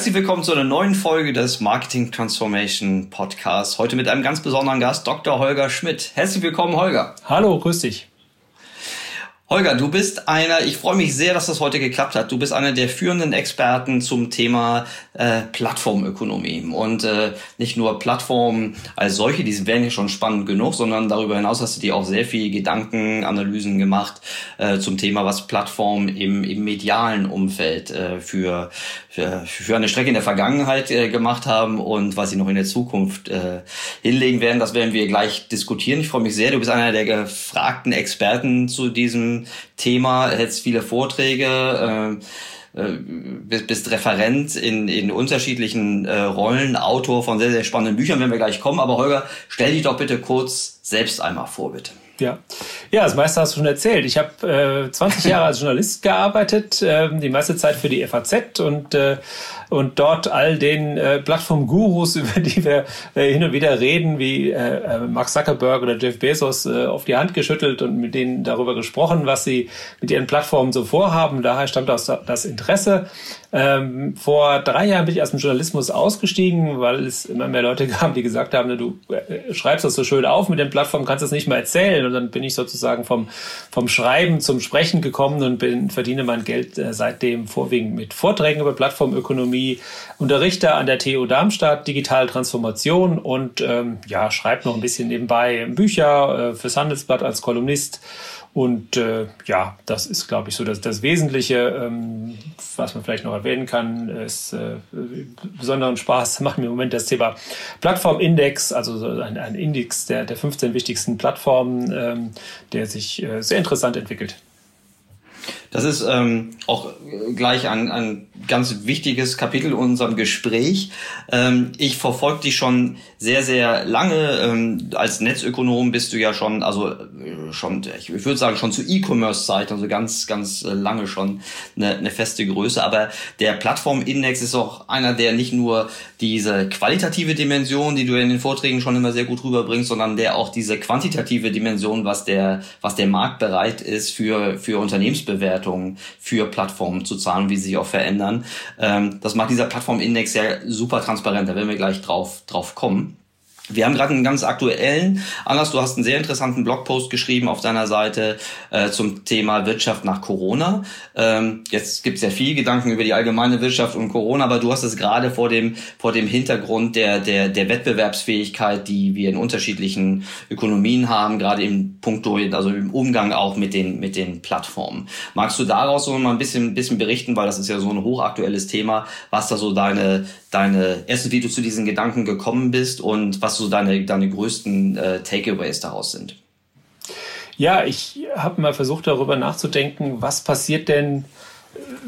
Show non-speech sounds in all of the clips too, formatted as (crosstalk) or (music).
Herzlich willkommen zu einer neuen Folge des Marketing Transformation Podcasts. Heute mit einem ganz besonderen Gast, Dr. Holger Schmidt. Herzlich willkommen, Holger. Hallo, grüß dich. Holger, du bist einer, ich freue mich sehr, dass das heute geklappt hat. Du bist einer der führenden Experten zum Thema äh, Plattformökonomie. Und äh, nicht nur Plattformen als solche, die wären ja schon spannend genug, sondern darüber hinaus hast du dir auch sehr viel Gedanken, Analysen gemacht äh, zum Thema, was Plattformen im, im medialen Umfeld äh, für, für, für eine Strecke in der Vergangenheit äh, gemacht haben und was sie noch in der Zukunft äh, hinlegen werden. Das werden wir gleich diskutieren. Ich freue mich sehr. Du bist einer der gefragten Experten zu diesem Thema, hältst viele Vorträge, äh, äh, bist, bist Referent in, in unterschiedlichen äh, Rollen, Autor von sehr, sehr spannenden Büchern, wenn wir gleich kommen. Aber Holger, stell dich doch bitte kurz selbst einmal vor, bitte. Ja, ja das meiste hast du schon erzählt. Ich habe äh, 20 (laughs) Jahre als Journalist gearbeitet, äh, die meiste Zeit für die FAZ und äh, und dort all den äh, Plattform-Gurus, (laughs) über die wir äh, hin und wieder reden, wie äh, äh, Mark Zuckerberg oder Jeff Bezos, äh, auf die Hand geschüttelt und mit denen darüber gesprochen, was sie mit ihren Plattformen so vorhaben. Daher stammt aus das Interesse. Ähm, vor drei Jahren bin ich aus dem Journalismus ausgestiegen, weil es immer mehr Leute (laughs) gab, die gesagt haben, du äh, schreibst das so schön auf mit den Plattformen, kannst das nicht mehr erzählen. Und dann bin ich sozusagen vom, vom Schreiben zum Sprechen gekommen und bin, verdiene mein Geld äh, seitdem vorwiegend mit Vorträgen über Plattformökonomie wie Unterrichter an der TU Darmstadt Digitale Transformation und ähm, ja, schreibt noch ein bisschen nebenbei Bücher äh, fürs Handelsblatt als Kolumnist. Und äh, ja, das ist, glaube ich, so das, das Wesentliche, ähm, was man vielleicht noch erwähnen kann, ist äh, besonderen Spaß (laughs) macht mir im Moment das Thema Plattformindex, also ein, ein Index der, der 15 wichtigsten Plattformen, ähm, der sich äh, sehr interessant entwickelt. Das ist ähm, auch gleich ein, ein ganz wichtiges Kapitel in unserem Gespräch. Ähm, ich verfolge dich schon sehr, sehr lange. Ähm, als Netzökonom bist du ja schon, also äh, schon, ich würde sagen, schon zu E-Commerce-Zeiten, also ganz, ganz äh, lange schon eine, eine feste Größe. Aber der Plattformindex ist auch einer, der nicht nur diese qualitative Dimension, die du in den Vorträgen schon immer sehr gut rüberbringst, sondern der auch diese quantitative Dimension, was der, was der Markt bereit ist für, für Unternehmensbewertungen für Plattformen zu zahlen, wie sie sich auch verändern. Ähm, das macht dieser Plattformindex ja super transparent, da werden wir gleich drauf, drauf kommen. Wir haben gerade einen ganz aktuellen Anlass. Du hast einen sehr interessanten Blogpost geschrieben auf deiner Seite äh, zum Thema Wirtschaft nach Corona. Ähm, jetzt gibt es ja viel Gedanken über die allgemeine Wirtschaft und Corona, aber du hast es gerade vor dem vor dem Hintergrund der der der Wettbewerbsfähigkeit, die wir in unterschiedlichen Ökonomien haben, gerade im Punkto also im Umgang auch mit den mit den Plattformen. Magst du daraus so mal ein bisschen bisschen berichten, weil das ist ja so ein hochaktuelles Thema, was da so deine deine erstens wie du zu diesen Gedanken gekommen bist und was so deine, deine größten äh, Takeaways daraus sind? Ja, ich habe mal versucht darüber nachzudenken, was passiert denn,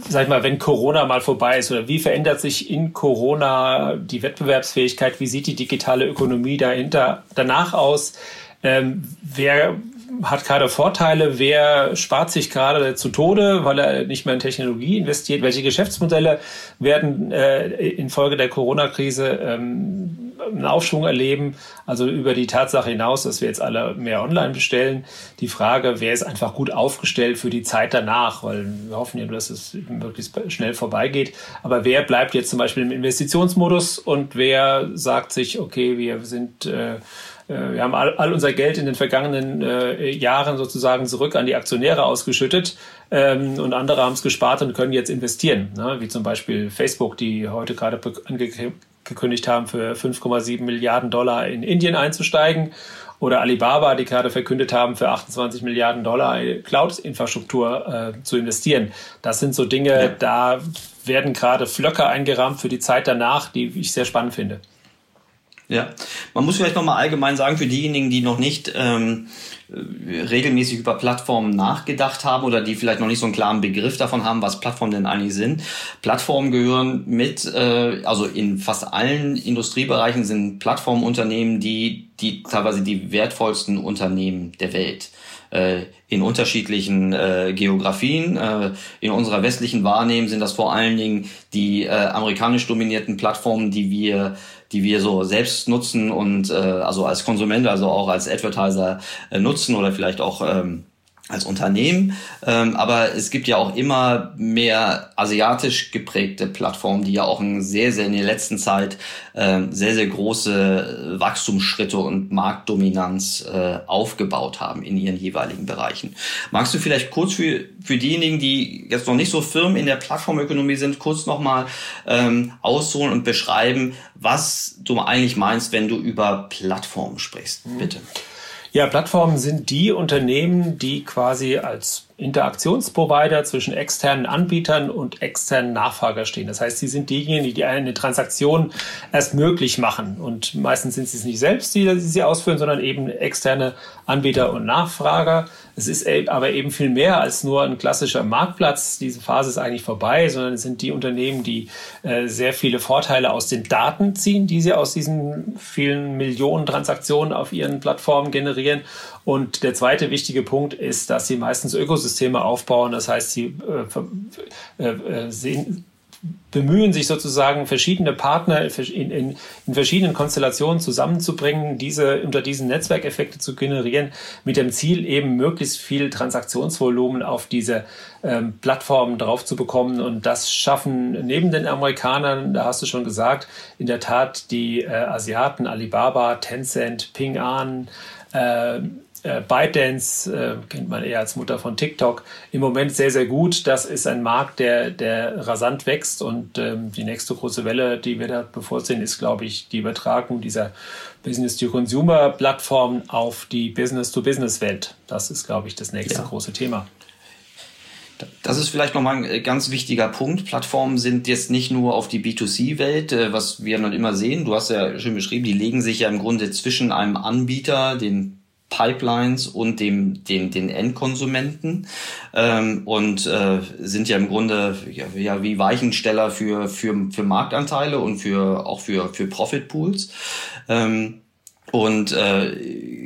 sag ich mal, wenn Corona mal vorbei ist oder wie verändert sich in Corona die Wettbewerbsfähigkeit, wie sieht die digitale Ökonomie dahinter danach aus? Ähm, wer hat gerade Vorteile, wer spart sich gerade zu Tode, weil er nicht mehr in Technologie investiert, welche Geschäftsmodelle werden äh, infolge der Corona-Krise ähm, einen Aufschwung erleben, also über die Tatsache hinaus, dass wir jetzt alle mehr online bestellen. Die Frage, wer ist einfach gut aufgestellt für die Zeit danach, weil wir hoffen ja, dass es möglichst schnell vorbeigeht. Aber wer bleibt jetzt zum Beispiel im Investitionsmodus? Und wer sagt sich, okay, wir sind äh, wir haben all, all, unser Geld in den vergangenen äh, Jahren sozusagen zurück an die Aktionäre ausgeschüttet ähm, und andere haben es gespart und können jetzt investieren, ne? wie zum Beispiel Facebook, die heute gerade angekündigt haben, für 5,7 Milliarden Dollar in Indien einzusteigen oder Alibaba, die gerade verkündet haben, für 28 Milliarden Dollar Cloud-Infrastruktur äh, zu investieren. Das sind so Dinge, ja. da werden gerade Flöcke eingerahmt für die Zeit danach, die ich sehr spannend finde. Ja, man muss vielleicht nochmal allgemein sagen, für diejenigen, die noch nicht ähm, regelmäßig über Plattformen nachgedacht haben oder die vielleicht noch nicht so einen klaren Begriff davon haben, was Plattformen denn eigentlich sind. Plattformen gehören mit, äh, also in fast allen Industriebereichen sind Plattformunternehmen die, die teilweise die wertvollsten Unternehmen der Welt äh, in unterschiedlichen äh, Geografien. Äh, in unserer westlichen Wahrnehmung sind das vor allen Dingen die äh, amerikanisch dominierten Plattformen, die wir die wir so selbst nutzen und äh, also als Konsument, also auch als Advertiser äh, nutzen oder vielleicht auch ähm, als Unternehmen. Ähm, aber es gibt ja auch immer mehr asiatisch geprägte Plattformen, die ja auch in sehr, sehr in der letzten Zeit äh, sehr, sehr große Wachstumsschritte und Marktdominanz äh, aufgebaut haben in ihren jeweiligen Bereichen. Magst du vielleicht kurz für, für diejenigen, die jetzt noch nicht so firm in der Plattformökonomie sind, kurz nochmal ähm, ausholen und beschreiben, was du eigentlich meinst, wenn du über Plattformen sprichst? Bitte. Ja, Plattformen sind die Unternehmen, die quasi als Interaktionsprovider zwischen externen Anbietern und externen Nachfrager stehen. Das heißt, sie sind diejenigen, die eine Transaktion erst möglich machen. Und meistens sind sie es nicht selbst, die sie ausführen, sondern eben externe Anbieter und Nachfrager. Es ist aber eben viel mehr als nur ein klassischer Marktplatz. Diese Phase ist eigentlich vorbei, sondern es sind die Unternehmen, die äh, sehr viele Vorteile aus den Daten ziehen, die sie aus diesen vielen Millionen Transaktionen auf ihren Plattformen generieren. Und der zweite wichtige Punkt ist, dass sie meistens Ökosysteme aufbauen. Das heißt, sie äh, äh, sehen, bemühen sich sozusagen verschiedene Partner in, in, in, verschiedenen Konstellationen zusammenzubringen, diese unter diesen Netzwerkeffekte zu generieren, mit dem Ziel eben möglichst viel Transaktionsvolumen auf diese ähm, Plattformen drauf zu bekommen. Und das schaffen neben den Amerikanern, da hast du schon gesagt, in der Tat die äh, Asiaten, Alibaba, Tencent, Ping An, äh, äh, ByteDance äh, kennt man eher als Mutter von TikTok, im Moment sehr, sehr gut. Das ist ein Markt, der, der rasant wächst und ähm, die nächste große Welle, die wir da bevorziehen, ist, glaube ich, die Übertragung dieser Business-to-Consumer-Plattform auf die Business-to-Business-Welt. Das ist, glaube ich, das nächste ja. große Thema. Das ist vielleicht nochmal ein ganz wichtiger Punkt. Plattformen sind jetzt nicht nur auf die B2C-Welt, äh, was wir dann immer sehen. Du hast ja schön beschrieben, die legen sich ja im Grunde zwischen einem Anbieter, den Pipelines und dem, den, den Endkonsumenten ähm, und äh, sind ja im Grunde ja, ja wie Weichensteller für, für, für Marktanteile und für auch für, für Profitpools. Ähm, und äh,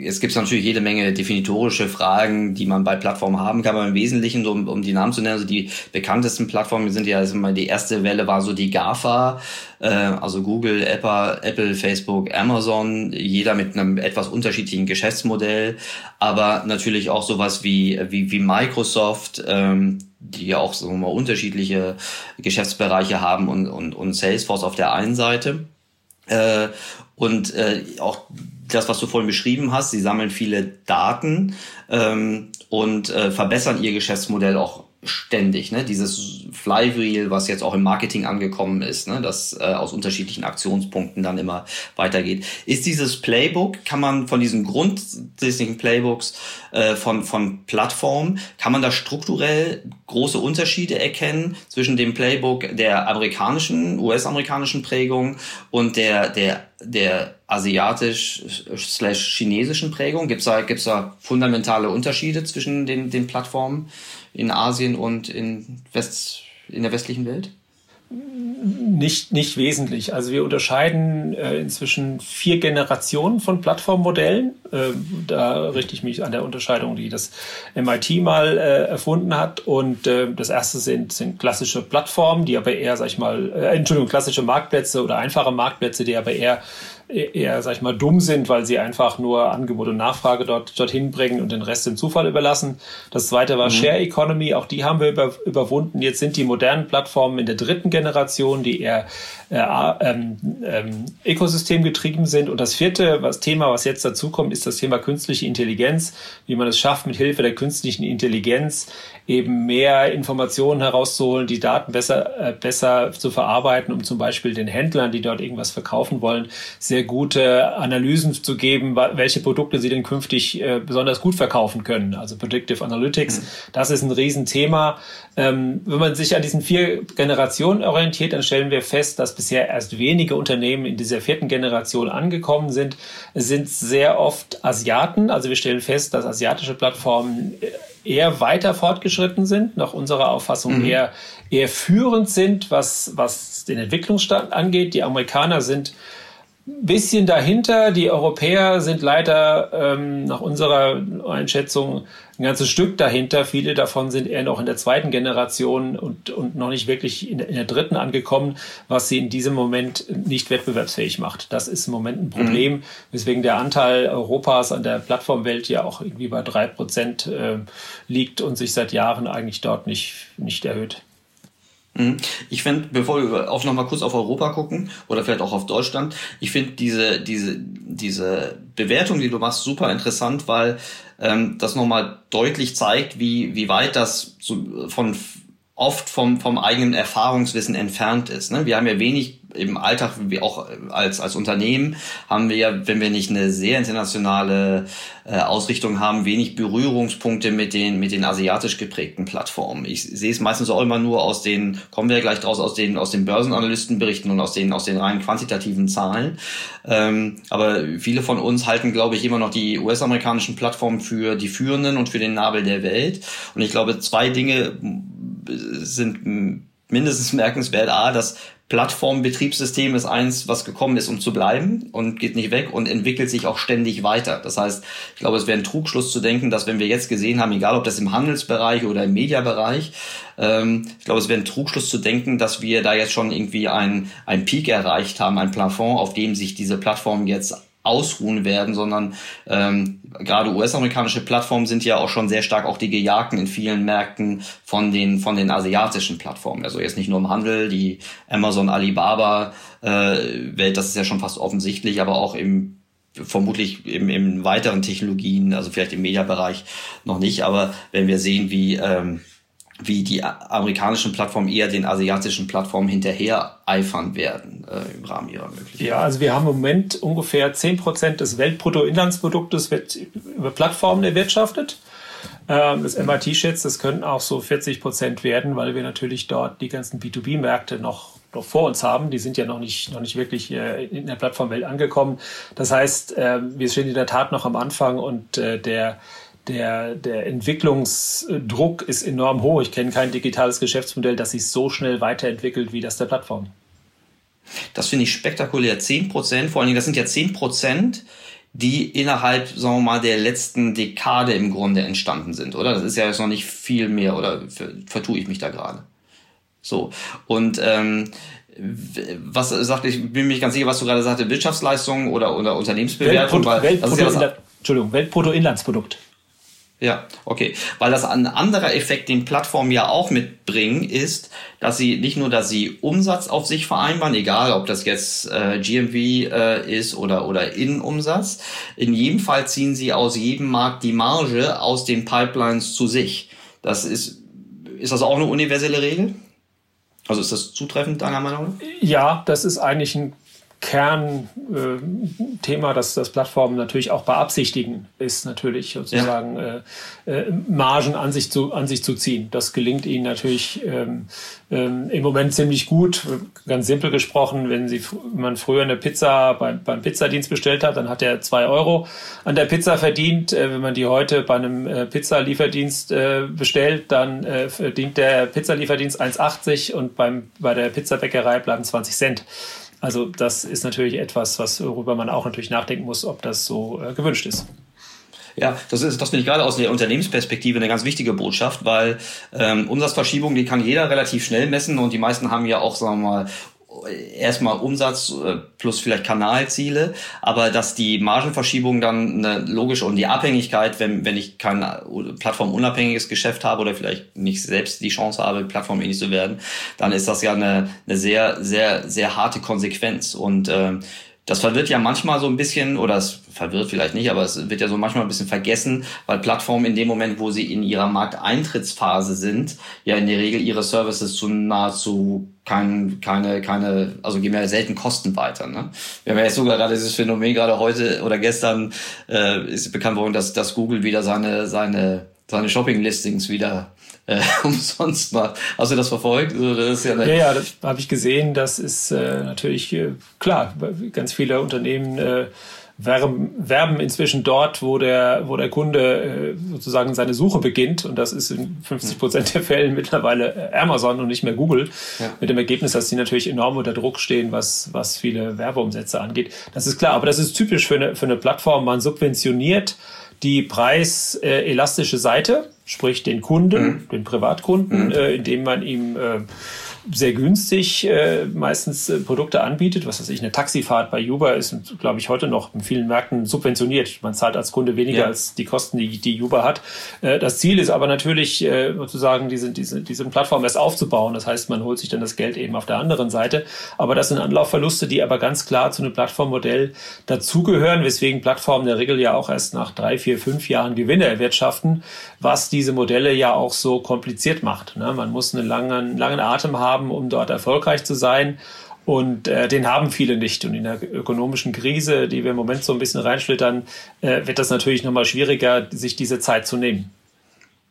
jetzt gibt es natürlich jede Menge definitorische Fragen, die man bei Plattformen haben kann. Aber im Wesentlichen, so, um, um die Namen zu nennen, also die bekanntesten Plattformen sind ja, also die erste Welle war so die GAFA, äh, also Google, Apple, Apple, Facebook, Amazon, jeder mit einem etwas unterschiedlichen Geschäftsmodell, aber natürlich auch sowas wie, wie, wie Microsoft, ähm, die ja auch wir mal, unterschiedliche Geschäftsbereiche haben und, und, und Salesforce auf der einen Seite. Äh, und äh, auch das, was du vorhin beschrieben hast, sie sammeln viele Daten ähm, und äh, verbessern ihr Geschäftsmodell auch ständig. Ne? Dieses Flywheel, was jetzt auch im Marketing angekommen ist, ne? das äh, aus unterschiedlichen Aktionspunkten dann immer weitergeht. Ist dieses Playbook, kann man von diesen grundsätzlichen Playbooks äh, von, von Plattformen, kann man da strukturell große Unterschiede erkennen zwischen dem Playbook der amerikanischen, US-amerikanischen Prägung und der, der, der asiatisch-chinesischen Prägung? Gibt es da, gibt's da fundamentale Unterschiede zwischen den, den Plattformen? in Asien und in, West, in der westlichen Welt? Nicht, nicht wesentlich. Also wir unterscheiden äh, inzwischen vier Generationen von Plattformmodellen. Äh, da richte ich mich an der Unterscheidung, die das MIT mal äh, erfunden hat. Und äh, das erste sind, sind klassische Plattformen, die aber eher, sag ich mal, äh, Entschuldigung, klassische Marktplätze oder einfache Marktplätze, die aber eher eher, sag ich mal, dumm sind, weil sie einfach nur Angebot und Nachfrage dort dorthin bringen und den Rest dem Zufall überlassen. Das zweite war mhm. Share Economy, auch die haben wir über, überwunden. Jetzt sind die modernen Plattformen in der dritten Generation, die eher äh, ähm, ähm, Ökosystem getrieben sind. Und das vierte was Thema, was jetzt dazu kommt, ist das Thema künstliche Intelligenz, wie man es schafft, mit Hilfe der künstlichen Intelligenz eben mehr Informationen herauszuholen, die Daten besser, äh, besser zu verarbeiten, um zum Beispiel den Händlern, die dort irgendwas verkaufen wollen, sehr sehr gute Analysen zu geben, welche Produkte sie denn künftig äh, besonders gut verkaufen können. Also Predictive Analytics, mhm. das ist ein Riesenthema. Ähm, wenn man sich an diesen vier Generationen orientiert, dann stellen wir fest, dass bisher erst wenige Unternehmen in dieser vierten Generation angekommen sind. Es sind sehr oft Asiaten. Also wir stellen fest, dass asiatische Plattformen eher weiter fortgeschritten sind, nach unserer Auffassung mhm. eher, eher führend sind, was, was den Entwicklungsstand angeht. Die Amerikaner sind bisschen dahinter. Die Europäer sind leider ähm, nach unserer Einschätzung ein ganzes Stück dahinter. Viele davon sind eher noch in der zweiten Generation und, und noch nicht wirklich in, in der dritten angekommen, was sie in diesem Moment nicht wettbewerbsfähig macht. Das ist im Moment ein Problem, mhm. weswegen der Anteil Europas an der Plattformwelt ja auch irgendwie bei drei Prozent äh, liegt und sich seit Jahren eigentlich dort nicht, nicht erhöht. Mhm. Ich finde, bevor wir auf noch mal kurz auf Europa gucken oder vielleicht auch auf Deutschland, ich finde diese diese diese Bewertung, die du machst, super interessant, weil ähm, das noch mal deutlich zeigt, wie wie weit das so von oft vom vom eigenen Erfahrungswissen entfernt ist. Ne? Wir haben ja wenig im Alltag, wie auch als, als Unternehmen, haben wir ja, wenn wir nicht eine sehr internationale äh, Ausrichtung haben, wenig Berührungspunkte mit den, mit den asiatisch geprägten Plattformen. Ich sehe es meistens auch immer nur aus den, kommen wir gleich draus, aus den, aus den Börsenanalystenberichten und aus den, aus den rein quantitativen Zahlen. Ähm, aber viele von uns halten, glaube ich, immer noch die US-amerikanischen Plattformen für die führenden und für den Nabel der Welt. Und ich glaube, zwei Dinge sind mindestens merkenswert. A, dass Plattformbetriebssystem ist eins, was gekommen ist, um zu bleiben und geht nicht weg und entwickelt sich auch ständig weiter. Das heißt, ich glaube, es wäre ein Trugschluss zu denken, dass wenn wir jetzt gesehen haben, egal ob das im Handelsbereich oder im Mediabereich, ähm, ich glaube, es wäre ein Trugschluss zu denken, dass wir da jetzt schon irgendwie ein, ein Peak erreicht haben, ein Plafond, auf dem sich diese Plattformen jetzt ausruhen werden, sondern ähm, gerade US-amerikanische Plattformen sind ja auch schon sehr stark auch die Gejagten in vielen Märkten von den von den asiatischen Plattformen. Also jetzt nicht nur im Handel, die Amazon, Alibaba äh, Welt, das ist ja schon fast offensichtlich, aber auch im vermutlich im, im weiteren Technologien, also vielleicht im Mediabereich noch nicht, aber wenn wir sehen, wie ähm, wie die amerikanischen Plattformen eher den asiatischen Plattformen hinterher eifern werden äh, im Rahmen ihrer Möglichkeiten. Ja, also wir haben im Moment ungefähr zehn Prozent des Weltbruttoinlandsproduktes wird über Plattformen erwirtschaftet. Ähm, das MIT schätzt, das könnten auch so 40 Prozent werden, weil wir natürlich dort die ganzen B2B-Märkte noch noch vor uns haben. Die sind ja noch nicht, noch nicht wirklich äh, in der Plattformwelt angekommen. Das heißt, äh, wir stehen in der Tat noch am Anfang und äh, der der, der Entwicklungsdruck ist enorm hoch. Ich kenne kein digitales Geschäftsmodell, das sich so schnell weiterentwickelt wie das der Plattform. Das finde ich spektakulär. 10 Prozent, vor allen Dingen, das sind ja 10 Prozent, die innerhalb, sagen wir mal, der letzten Dekade im Grunde entstanden sind, oder? Das ist ja jetzt noch nicht viel mehr, oder vertue ich mich da gerade? So. Und ähm, was sagt, ich bin mir nicht ganz sicher, was du gerade sagte, Wirtschaftsleistung oder, oder Unternehmensbewertung. Weltbrutto, Weltbrutto, ja Entschuldigung, Weltbruttoinlandsprodukt. Ja, okay. Weil das ein anderer Effekt, den Plattformen ja auch mitbringen, ist, dass sie nicht nur, dass sie Umsatz auf sich vereinbaren, egal ob das jetzt äh, GMV äh, ist oder, oder Innenumsatz. In jedem Fall ziehen sie aus jedem Markt die Marge aus den Pipelines zu sich. Das ist, ist das auch eine universelle Regel? Also ist das zutreffend deiner Meinung nach? Ja, das ist eigentlich ein Kernthema, äh, dass das Plattformen natürlich auch beabsichtigen, ist natürlich sozusagen ja. äh, äh, Margen an sich, zu, an sich zu ziehen. Das gelingt ihnen natürlich ähm, ähm, im Moment ziemlich gut. Ganz simpel gesprochen, wenn, sie, wenn man früher eine Pizza beim, beim Pizzadienst bestellt hat, dann hat er zwei Euro an der Pizza verdient. Äh, wenn man die heute bei einem äh, Pizzalieferdienst äh, bestellt, dann äh, verdient der Pizzalieferdienst 1,80 und beim, bei der Pizzabäckerei bleiben 20 Cent. Also das ist natürlich etwas, was, worüber man auch natürlich nachdenken muss, ob das so äh, gewünscht ist. Ja, das ist, das finde ich gerade aus der Unternehmensperspektive eine ganz wichtige Botschaft, weil ähm, Umsatzverschiebung, die kann jeder relativ schnell messen und die meisten haben ja auch, sagen wir mal, erstmal Umsatz äh, plus vielleicht Kanalziele, aber dass die Margenverschiebung dann eine logische und die Abhängigkeit, wenn, wenn ich kein plattformunabhängiges Geschäft habe oder vielleicht nicht selbst die Chance habe, plattformähnlich zu werden, dann ist das ja eine, eine sehr, sehr, sehr harte Konsequenz. Und äh, das verwirrt ja manchmal so ein bisschen, oder es verwirrt vielleicht nicht, aber es wird ja so manchmal ein bisschen vergessen, weil Plattformen in dem Moment, wo sie in ihrer Markteintrittsphase sind, ja in der Regel ihre Services zu nahezu kein, keine, keine, also geben ja selten Kosten weiter. Ne? Wir haben ja jetzt sogar gerade dieses Phänomen, gerade heute oder gestern äh, ist bekannt worden, dass, dass Google wieder seine, seine, seine Shopping-Listings wieder äh, (laughs) umsonst macht. Hast du das verfolgt? Also das ja, ja, ja, das habe ich gesehen. Das ist äh, natürlich äh, klar. Ganz viele Unternehmen äh, werben, werben inzwischen dort, wo der, wo der Kunde äh, sozusagen seine Suche beginnt. Und das ist in 50 Prozent der Fällen mittlerweile äh, Amazon und nicht mehr Google. Ja. Mit dem Ergebnis, dass sie natürlich enorm unter Druck stehen, was, was viele Werbeumsätze angeht. Das ist klar. Aber das ist typisch für eine, für eine Plattform. Man subventioniert die preiselastische Seite, sprich den Kunden, mhm. den Privatkunden, mhm. äh, indem man ihm äh, sehr günstig äh, meistens äh, Produkte anbietet. Was weiß ich, eine Taxifahrt bei Uber ist, glaube ich, heute noch in vielen Märkten subventioniert. Man zahlt als Kunde weniger ja. als die Kosten, die, die Uber hat. Äh, das Ziel ist aber natürlich, äh, sozusagen diese, diese, diese Plattform erst aufzubauen. Das heißt, man holt sich dann das Geld eben auf der anderen Seite. Aber das sind Anlaufverluste, die aber ganz klar zu einem Plattformmodell dazugehören, weswegen Plattformen in der Regel ja auch erst nach drei, vier, fünf Jahren Gewinne erwirtschaften, was diese Modelle ja auch so kompliziert macht. Ne? Man muss einen langen, langen Atem haben haben, um dort erfolgreich zu sein. Und äh, den haben viele nicht. Und in der ökonomischen Krise, die wir im Moment so ein bisschen reinschlittern, äh, wird das natürlich nochmal schwieriger, sich diese Zeit zu nehmen.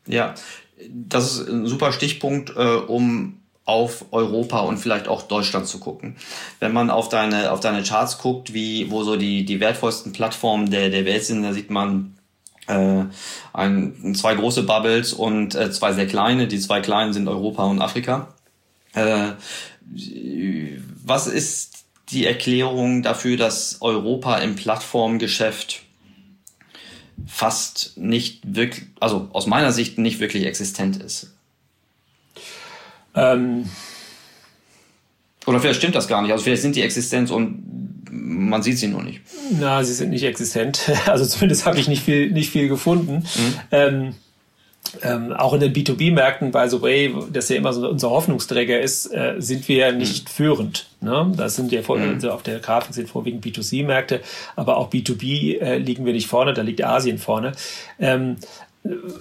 Ja, das ist ein super Stichpunkt, äh, um auf Europa und vielleicht auch Deutschland zu gucken. Wenn man auf deine, auf deine Charts guckt, wie, wo so die, die wertvollsten Plattformen der, der Welt sind, da sieht man äh, ein, zwei große Bubbles und äh, zwei sehr kleine. Die zwei kleinen sind Europa und Afrika. Äh, was ist die Erklärung dafür, dass Europa im Plattformgeschäft fast nicht wirklich, also aus meiner Sicht nicht wirklich existent ist? Ähm. Oder vielleicht stimmt das gar nicht. Also vielleicht sind die existent und man sieht sie nur nicht. Na, sie sind nicht existent. (laughs) Also zumindest habe ich nicht viel, nicht viel gefunden. Mhm. Ähm, ähm, auch in den B2B-Märkten, by the way, das ja immer so unser Hoffnungsträger ist, äh, sind wir nicht mhm. führend. Ne? Das sind ja vor, mhm. also auf der Grafik sind vorwiegend B2C-Märkte, aber auch B2B äh, liegen wir nicht vorne, da liegt Asien vorne. Ähm,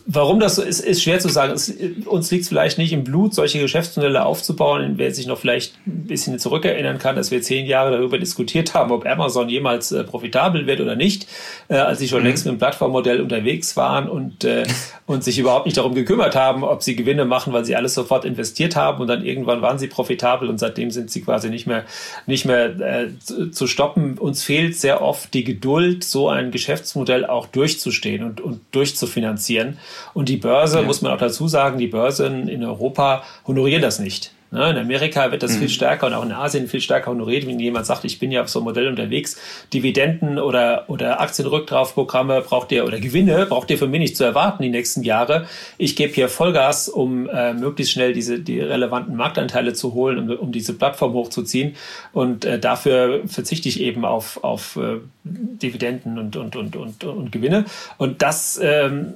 Warum das so ist, ist schwer zu sagen. Es, uns liegt es vielleicht nicht im Blut, solche Geschäftsmodelle aufzubauen. Wer sich noch vielleicht ein bisschen zurückerinnern kann, dass wir zehn Jahre darüber diskutiert haben, ob Amazon jemals äh, profitabel wird oder nicht, äh, als sie schon mhm. längst mit dem Plattformmodell unterwegs waren und, äh, (laughs) und sich überhaupt nicht darum gekümmert haben, ob sie Gewinne machen, weil sie alles sofort investiert haben und dann irgendwann waren sie profitabel und seitdem sind sie quasi nicht mehr, nicht mehr äh, zu, zu stoppen. Uns fehlt sehr oft die Geduld, so ein Geschäftsmodell auch durchzustehen und, und durchzufinanzieren finanzieren. Und die Börse, ja. muss man auch dazu sagen, die Börsen in Europa honorieren das nicht. Ne, in Amerika wird das mhm. viel stärker und auch in Asien viel stärker honoriert, wenn jemand sagt, ich bin ja auf so einem Modell unterwegs. Dividenden oder, oder Aktienrücktraufprogramme braucht ihr oder Gewinne braucht ihr von mir nicht zu erwarten die nächsten Jahre. Ich gebe hier Vollgas, um äh, möglichst schnell diese die relevanten Marktanteile zu holen, um, um diese Plattform hochzuziehen. Und äh, dafür verzichte ich eben auf, auf äh, Dividenden und, und, und, und, und Gewinne. Und das ähm,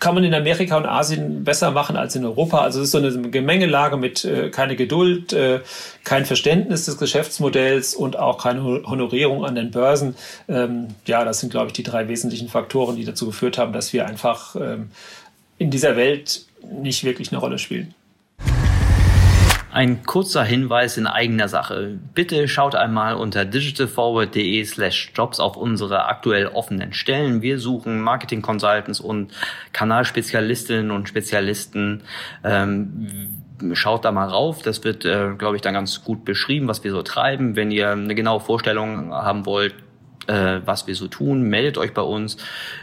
kann man in Amerika und Asien besser machen als in Europa. Also es ist so eine Gemengelage mit äh, keine Geduld, äh, kein Verständnis des Geschäftsmodells und auch keine Honorierung an den Börsen. Ähm, ja, das sind, glaube ich, die drei wesentlichen Faktoren, die dazu geführt haben, dass wir einfach ähm, in dieser Welt nicht wirklich eine Rolle spielen. Ein kurzer Hinweis in eigener Sache. Bitte schaut einmal unter digitalforward.de slash jobs auf unsere aktuell offenen Stellen. Wir suchen Marketing Consultants und Kanalspezialistinnen und Spezialisten. Ähm, schaut da mal rauf. Das wird, äh, glaube ich, dann ganz gut beschrieben, was wir so treiben. Wenn ihr eine genaue Vorstellung haben wollt, äh, was wir so tun, meldet euch bei uns.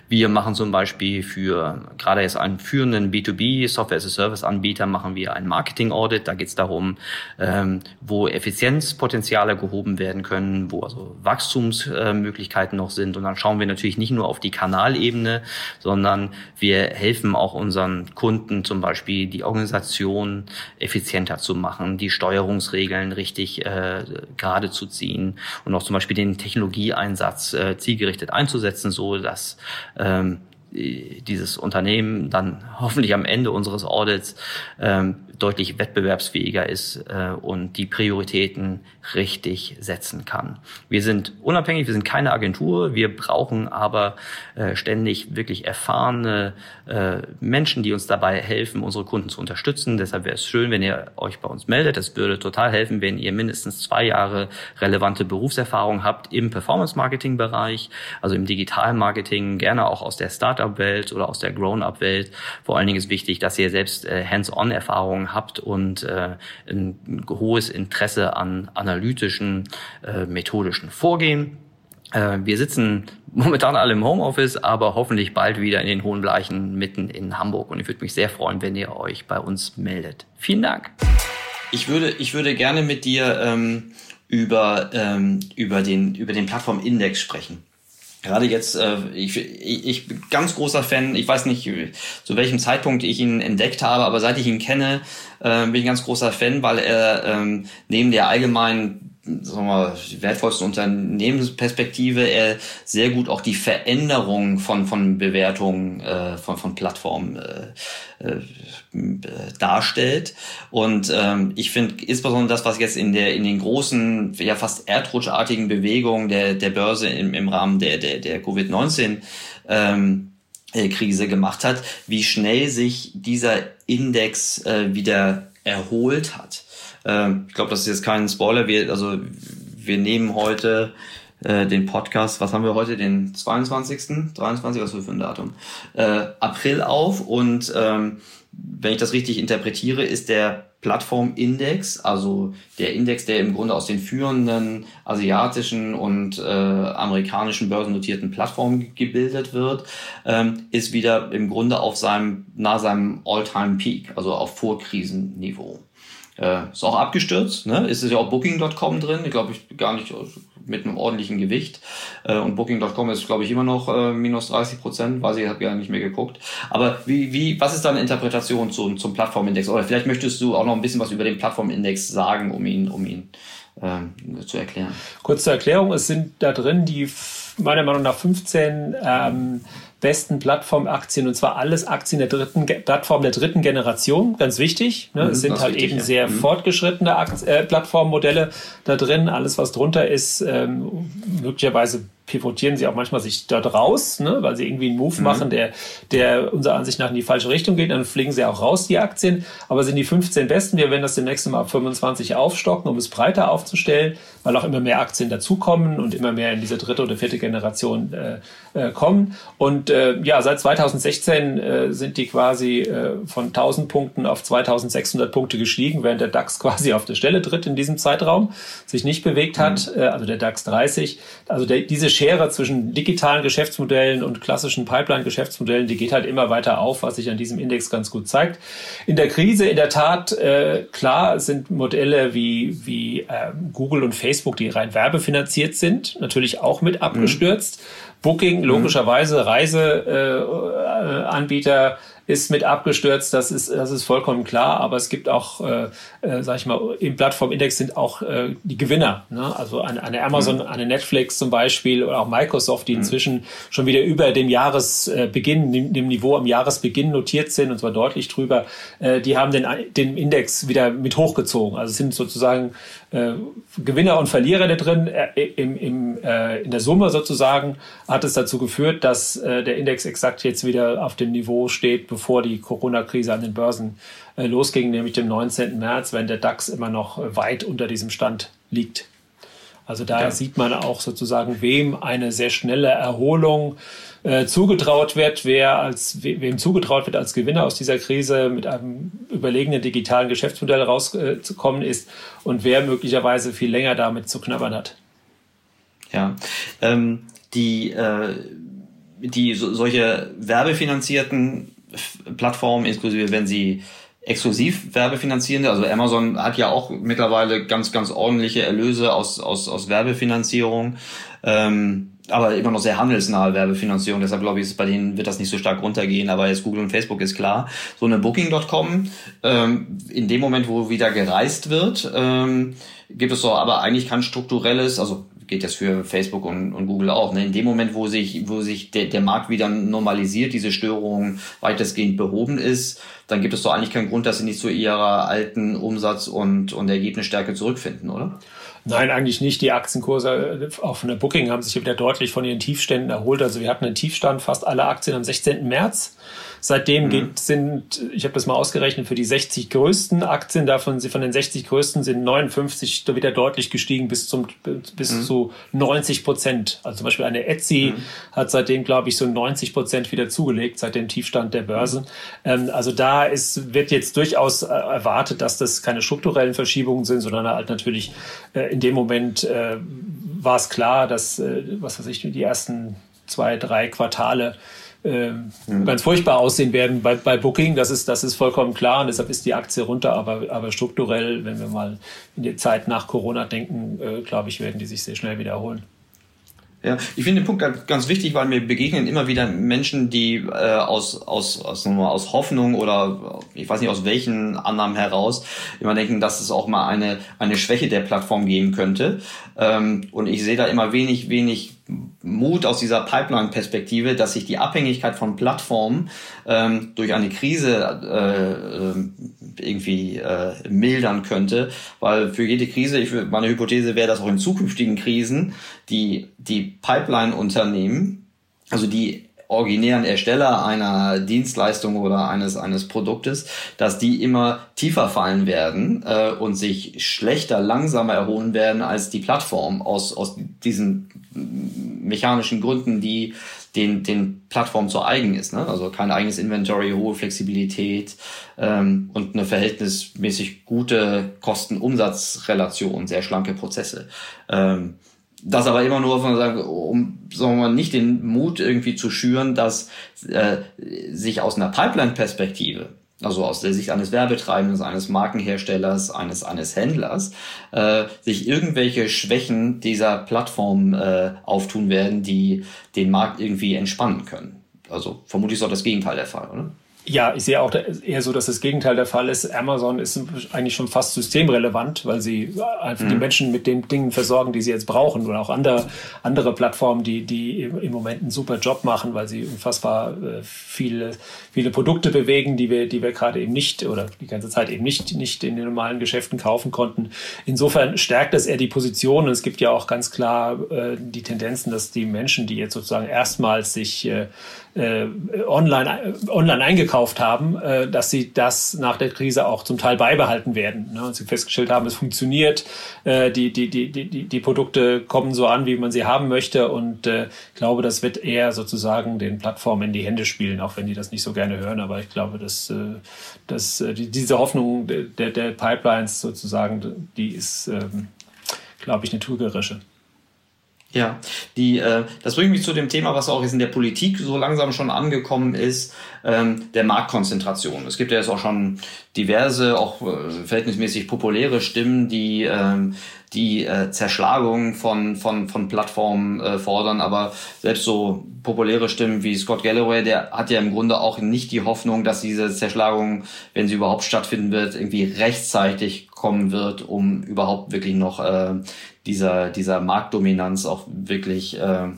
Wir machen zum Beispiel für gerade jetzt einen führenden B2B Software as a Service Anbieter machen wir ein Marketing Audit. Da geht es darum, ähm, wo Effizienzpotenziale gehoben werden können, wo also Wachstumsmöglichkeiten noch sind. Und dann schauen wir natürlich nicht nur auf die Kanalebene, sondern wir helfen auch unseren Kunden zum Beispiel die Organisation effizienter zu machen, die Steuerungsregeln richtig äh, gerade zu ziehen und auch zum Beispiel den Technologieeinsatz äh, zielgerichtet einzusetzen, so dass ähm, dieses Unternehmen dann hoffentlich am Ende unseres Audits ähm, deutlich wettbewerbsfähiger ist äh, und die Prioritäten richtig setzen kann. Wir sind unabhängig, wir sind keine Agentur, wir brauchen aber äh, ständig wirklich erfahrene äh, Menschen, die uns dabei helfen, unsere Kunden zu unterstützen. Deshalb wäre es schön, wenn ihr euch bei uns meldet. Es würde total helfen, wenn ihr mindestens zwei Jahre relevante Berufserfahrung habt im Performance-Marketing-Bereich, also im Digital-Marketing, gerne auch aus der Startup-Welt oder aus der Grown-up-Welt. Vor allen Dingen ist wichtig, dass ihr selbst äh, Hands-on-Erfahrungen habt und äh, ein hohes Interesse an analytischen, äh, methodischen Vorgehen. Äh, wir sitzen momentan alle im Homeoffice, aber hoffentlich bald wieder in den hohen Bleichen mitten in Hamburg. Und ich würde mich sehr freuen, wenn ihr euch bei uns meldet. Vielen Dank. Ich würde, ich würde gerne mit dir ähm, über, ähm, über den, über den Plattformindex sprechen gerade jetzt, äh, ich, ich, bin ganz großer Fan, ich weiß nicht, zu welchem Zeitpunkt ich ihn entdeckt habe, aber seit ich ihn kenne, äh, bin ich ein ganz großer Fan, weil er ähm, neben der allgemeinen sagen wir, wertvollsten Unternehmensperspektive er sehr gut auch die Veränderung von, von Bewertungen äh, von, von Plattformen äh, äh, darstellt. Und ähm, ich finde insbesondere das, was jetzt in der in den großen, ja fast erdrutschartigen Bewegungen der, der Börse im, im Rahmen der, der, der Covid-19 ähm, äh, Krise gemacht hat, wie schnell sich dieser Index äh, wieder erholt hat. Ähm, ich glaube, das ist jetzt kein Spoiler. Wir, also, wir nehmen heute äh, den Podcast, was haben wir heute, den 22., 23, was für ein Datum, äh, April auf und ähm, wenn ich das richtig interpretiere, ist der Plattformindex, also der Index, der im Grunde aus den führenden asiatischen und äh, amerikanischen börsennotierten Plattformen gebildet wird, ähm, ist wieder im Grunde auf seinem, nahe seinem All-Time-Peak, also auf Vorkrisenniveau. Äh, ist auch abgestürzt, ne? Ist es ja auch Booking.com drin, glaube ich gar nicht mit einem ordentlichen Gewicht. Äh, und Booking.com ist, glaube ich, immer noch äh, minus 30 Prozent, weiß ich, habe ja nicht mehr geguckt. Aber wie, wie, was ist deine Interpretation zum, zum Plattformindex? Oder vielleicht möchtest du auch noch ein bisschen was über den Plattformindex sagen, um ihn, um ihn ähm, zu erklären. Kurz zur Erklärung, es sind da drin die meiner Meinung nach 15 ähm, besten Plattformaktien und zwar alles Aktien der dritten Plattform der dritten Generation, ganz wichtig. Ne? Mhm, es sind halt wichtig, eben ja. sehr mhm. fortgeschrittene Akt äh, Plattformmodelle da drin. Alles, was drunter ist, ähm, möglicherweise pivotieren sie auch manchmal sich dort raus, ne, weil sie irgendwie einen Move mhm. machen, der, der unserer Ansicht nach in die falsche Richtung geht. Dann fliegen sie auch raus, die Aktien. Aber sind die 15 besten. Wir werden das demnächst mal ab 25 aufstocken, um es breiter aufzustellen, weil auch immer mehr Aktien dazukommen und immer mehr in diese dritte oder vierte Generation äh, äh, kommen. Und äh, ja, seit 2016 äh, sind die quasi äh, von 1000 Punkten auf 2600 Punkte gestiegen, während der DAX (laughs) quasi auf der Stelle tritt in diesem Zeitraum, sich nicht bewegt hat, mhm. äh, also der DAX 30. Also der, diese Schere zwischen digitalen Geschäftsmodellen und klassischen Pipeline-Geschäftsmodellen, die geht halt immer weiter auf, was sich an diesem Index ganz gut zeigt. In der Krise in der Tat, äh, klar, sind Modelle wie, wie äh, Google und Facebook, die rein werbefinanziert sind, natürlich auch mit abgestürzt. Mhm. Booking, logischerweise Reiseanbieter. Äh, ist mit abgestürzt, das ist, das ist vollkommen klar, aber es gibt auch, äh, äh, sag ich mal, im Plattformindex sind auch äh, die Gewinner, ne? also eine, eine Amazon, mhm. eine Netflix zum Beispiel oder auch Microsoft, die mhm. inzwischen schon wieder über dem Jahresbeginn, dem, dem Niveau am Jahresbeginn notiert sind und zwar deutlich drüber, äh, die haben den, den Index wieder mit hochgezogen, also sind sozusagen äh, Gewinner und Verlierer da drin. Äh, im, im, äh, in der Summe sozusagen hat es dazu geführt, dass äh, der Index exakt jetzt wieder auf dem Niveau steht, bevor die Corona-Krise an den Börsen äh, losging, nämlich dem 19. März, wenn der DAX immer noch weit unter diesem Stand liegt. Also da ja. sieht man auch sozusagen, wem eine sehr schnelle Erholung äh, zugetraut wird, wer als wem zugetraut wird, als Gewinner aus dieser Krise mit einem überlegenen digitalen Geschäftsmodell rauszukommen ist und wer möglicherweise viel länger damit zu knabbern hat. Ja, ähm, die äh, die so, solche werbefinanzierten Plattformen, inklusive wenn sie exklusiv werbefinanzierende, also Amazon hat ja auch mittlerweile ganz, ganz ordentliche Erlöse aus, aus, aus Werbefinanzierung. Ähm, aber immer noch sehr handelsnahe Werbefinanzierung. Deshalb glaube ich, ist bei denen wird das nicht so stark runtergehen. Aber jetzt Google und Facebook ist klar. So eine Booking.com, ähm, in dem Moment, wo wieder gereist wird, ähm, gibt es doch aber eigentlich kein strukturelles, also geht das für Facebook und, und Google auch. Ne? In dem Moment, wo sich, wo sich der, der Markt wieder normalisiert, diese Störung weitestgehend behoben ist, dann gibt es doch eigentlich keinen Grund, dass sie nicht zu ihrer alten Umsatz- und, und Ergebnisstärke zurückfinden, oder? Nein, eigentlich nicht. Die Aktienkurse äh, auch von der Booking haben sich wieder deutlich von ihren Tiefständen erholt. Also wir hatten einen Tiefstand, fast alle Aktien am 16. März. Seitdem mhm. geht, sind, ich habe das mal ausgerechnet, für die 60 größten Aktien, davon von den 60 größten sind 59 wieder deutlich gestiegen bis zum bis mhm. zu 90 Prozent. Also zum Beispiel eine Etsy mhm. hat seitdem, glaube ich, so 90 Prozent wieder zugelegt seit dem Tiefstand der Börse. Ähm, also da ist, wird jetzt durchaus äh, erwartet, dass das keine strukturellen Verschiebungen sind, sondern halt natürlich äh, in dem Moment äh, war es klar, dass, äh, was weiß ich, die ersten zwei, drei Quartale äh, mhm. ganz furchtbar aussehen werden bei, bei Booking. Das ist, das ist vollkommen klar und deshalb ist die Aktie runter. Aber, aber strukturell, wenn wir mal in die Zeit nach Corona denken, äh, glaube ich, werden die sich sehr schnell wiederholen. Ja, ich finde den Punkt ganz wichtig, weil mir begegnen immer wieder Menschen, die äh, aus, aus, aus, aus Hoffnung oder ich weiß nicht aus welchen Annahmen heraus immer denken, dass es auch mal eine, eine Schwäche der Plattform geben könnte. Ähm, und ich sehe da immer wenig, wenig Mut aus dieser Pipeline-Perspektive, dass sich die Abhängigkeit von Plattformen ähm, durch eine Krise äh, irgendwie äh, mildern könnte, weil für jede Krise, ich, meine Hypothese wäre, dass auch in zukünftigen Krisen die, die Pipeline-Unternehmen, also die originären Ersteller einer Dienstleistung oder eines eines Produktes, dass die immer tiefer fallen werden äh, und sich schlechter, langsamer erholen werden als die Plattform aus aus diesen mechanischen Gründen, die den den Plattformen zu eigen ist. Ne? Also kein eigenes Inventory, hohe Flexibilität ähm, und eine verhältnismäßig gute Kosten-Umsatz-Relation, sehr schlanke Prozesse. Ähm, das aber immer nur um sagen wir mal, nicht den Mut irgendwie zu schüren, dass äh, sich aus einer Pipeline-Perspektive, also aus der Sicht eines Werbetreibenden, eines Markenherstellers, eines eines Händlers, äh, sich irgendwelche Schwächen dieser Plattform äh, auftun werden, die den Markt irgendwie entspannen können. Also vermutlich ist auch das Gegenteil der Fall, oder? Ja, ich sehe auch eher so, dass das Gegenteil der Fall ist. Amazon ist eigentlich schon fast systemrelevant, weil sie einfach mhm. die Menschen mit den Dingen versorgen, die sie jetzt brauchen. Oder auch andere, andere Plattformen, die, die im Moment einen super Job machen, weil sie unfassbar äh, viele, viele Produkte bewegen, die wir, die wir gerade eben nicht oder die ganze Zeit eben nicht, nicht in den normalen Geschäften kaufen konnten. Insofern stärkt das eher die Position. Und es gibt ja auch ganz klar äh, die Tendenzen, dass die Menschen, die jetzt sozusagen erstmals sich äh, online, äh, online eingekauft haben, äh, dass sie das nach der Krise auch zum Teil beibehalten werden. Ne? Und sie festgestellt haben, es funktioniert, äh, die, die, die, die, die Produkte kommen so an, wie man sie haben möchte. Und äh, ich glaube, das wird eher sozusagen den Plattformen in die Hände spielen, auch wenn die das nicht so gerne hören. Aber ich glaube, dass, äh, dass äh, die, diese Hoffnung der, der Pipelines sozusagen, die ist, äh, glaube ich, eine trügerische. Ja, die, äh, das bringt mich zu dem Thema, was auch jetzt in der Politik so langsam schon angekommen ist, ähm, der Marktkonzentration. Es gibt ja jetzt auch schon diverse, auch äh, verhältnismäßig populäre Stimmen, die ähm, die äh, Zerschlagung von, von, von Plattformen äh, fordern, aber selbst so populäre Stimmen wie Scott Galloway, der hat ja im Grunde auch nicht die Hoffnung, dass diese Zerschlagung, wenn sie überhaupt stattfinden wird, irgendwie rechtzeitig kommen wird, um überhaupt wirklich noch äh, dieser, dieser Marktdominanz auch wirklich äh,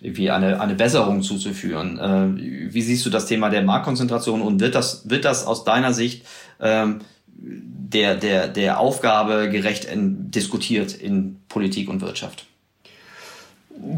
irgendwie eine, eine Besserung zuzuführen. Äh, wie siehst du das Thema der Marktkonzentration und wird das, wird das aus deiner Sicht ähm, der, der, der Aufgabe gerecht in, diskutiert in Politik und Wirtschaft?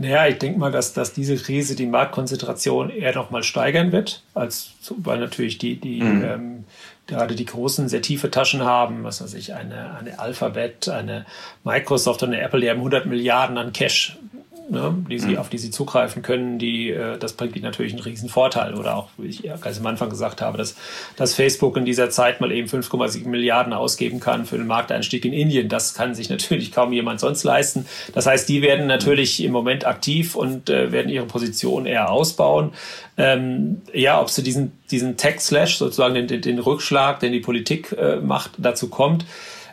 Ja, ich denke mal, dass, dass diese Krise die Marktkonzentration eher noch mal steigern wird, als weil natürlich die, die mhm. ähm, gerade die großen sehr tiefe Taschen haben, was weiß ich, eine, eine Alphabet, eine Microsoft und eine Apple, die haben 100 Milliarden an Cash ne, die sie, mhm. auf die sie zugreifen können, die, äh, das bringt ihnen natürlich einen riesen Vorteil. Oder auch, wie ich ganz am Anfang gesagt habe, dass, dass Facebook in dieser Zeit mal eben 5,7 Milliarden ausgeben kann für den Markteinstieg in Indien. Das kann sich natürlich kaum jemand sonst leisten. Das heißt, die werden natürlich im Moment aktiv und äh, werden ihre Position eher ausbauen. Ähm, ja, ob sie diesen, diesen Tech-Slash, sozusagen den, den Rückschlag, den die Politik äh, macht, dazu kommt,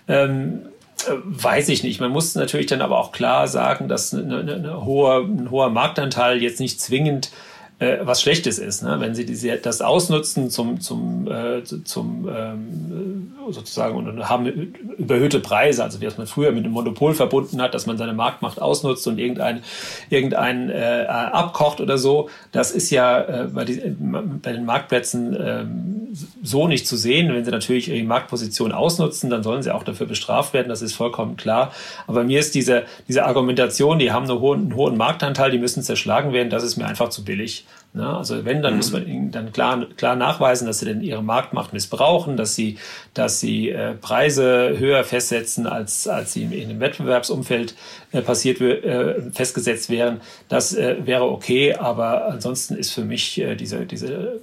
ähm, äh, weiß ich nicht. Man muss natürlich dann aber auch klar sagen, dass eine, eine, eine hohe, ein hoher Marktanteil jetzt nicht zwingend äh, was Schlechtes ist. Ne? Wenn sie diese, das ausnutzen zum, zum, äh, zum ähm, sozusagen und haben überhöhte Preise, also wie das man früher mit dem Monopol verbunden hat, dass man seine Marktmacht ausnutzt und irgendein, irgendein äh, abkocht oder so, das ist ja äh, bei, die, bei den Marktplätzen äh, so nicht zu sehen. Wenn sie natürlich ihre Marktposition ausnutzen, dann sollen sie auch dafür bestraft werden, das ist vollkommen klar. Aber mir ist diese, diese Argumentation, die haben einen hohen, einen hohen Marktanteil, die müssen zerschlagen werden, das ist mir einfach zu billig. Ne? Also wenn, dann mhm. muss man ihnen dann klar, klar nachweisen, dass sie denn ihre Marktmacht missbrauchen, dass sie, dass sie äh, Preise höher festsetzen, als, als sie in, in dem Wettbewerbsumfeld äh, passiert äh, festgesetzt wären. Das äh, wäre okay, aber ansonsten ist für mich äh, diese, diese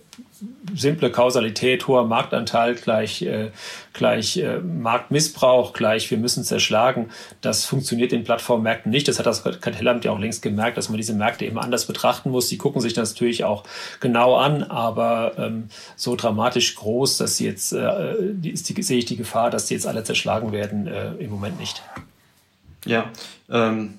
simple Kausalität, hoher Marktanteil gleich, äh, gleich äh, Marktmissbrauch, gleich wir müssen zerschlagen. Das funktioniert in Plattformmärkten nicht. Das hat das Kartellamt ja auch längst gemerkt, dass man diese Märkte eben anders betrachten muss. Die gucken sich das natürlich auch genau an, aber ähm, so dramatisch groß, dass sie jetzt, äh, die, die, sehe ich die Gefahr, dass die jetzt alle zerschlagen werden, äh, im Moment nicht. Ja, ähm,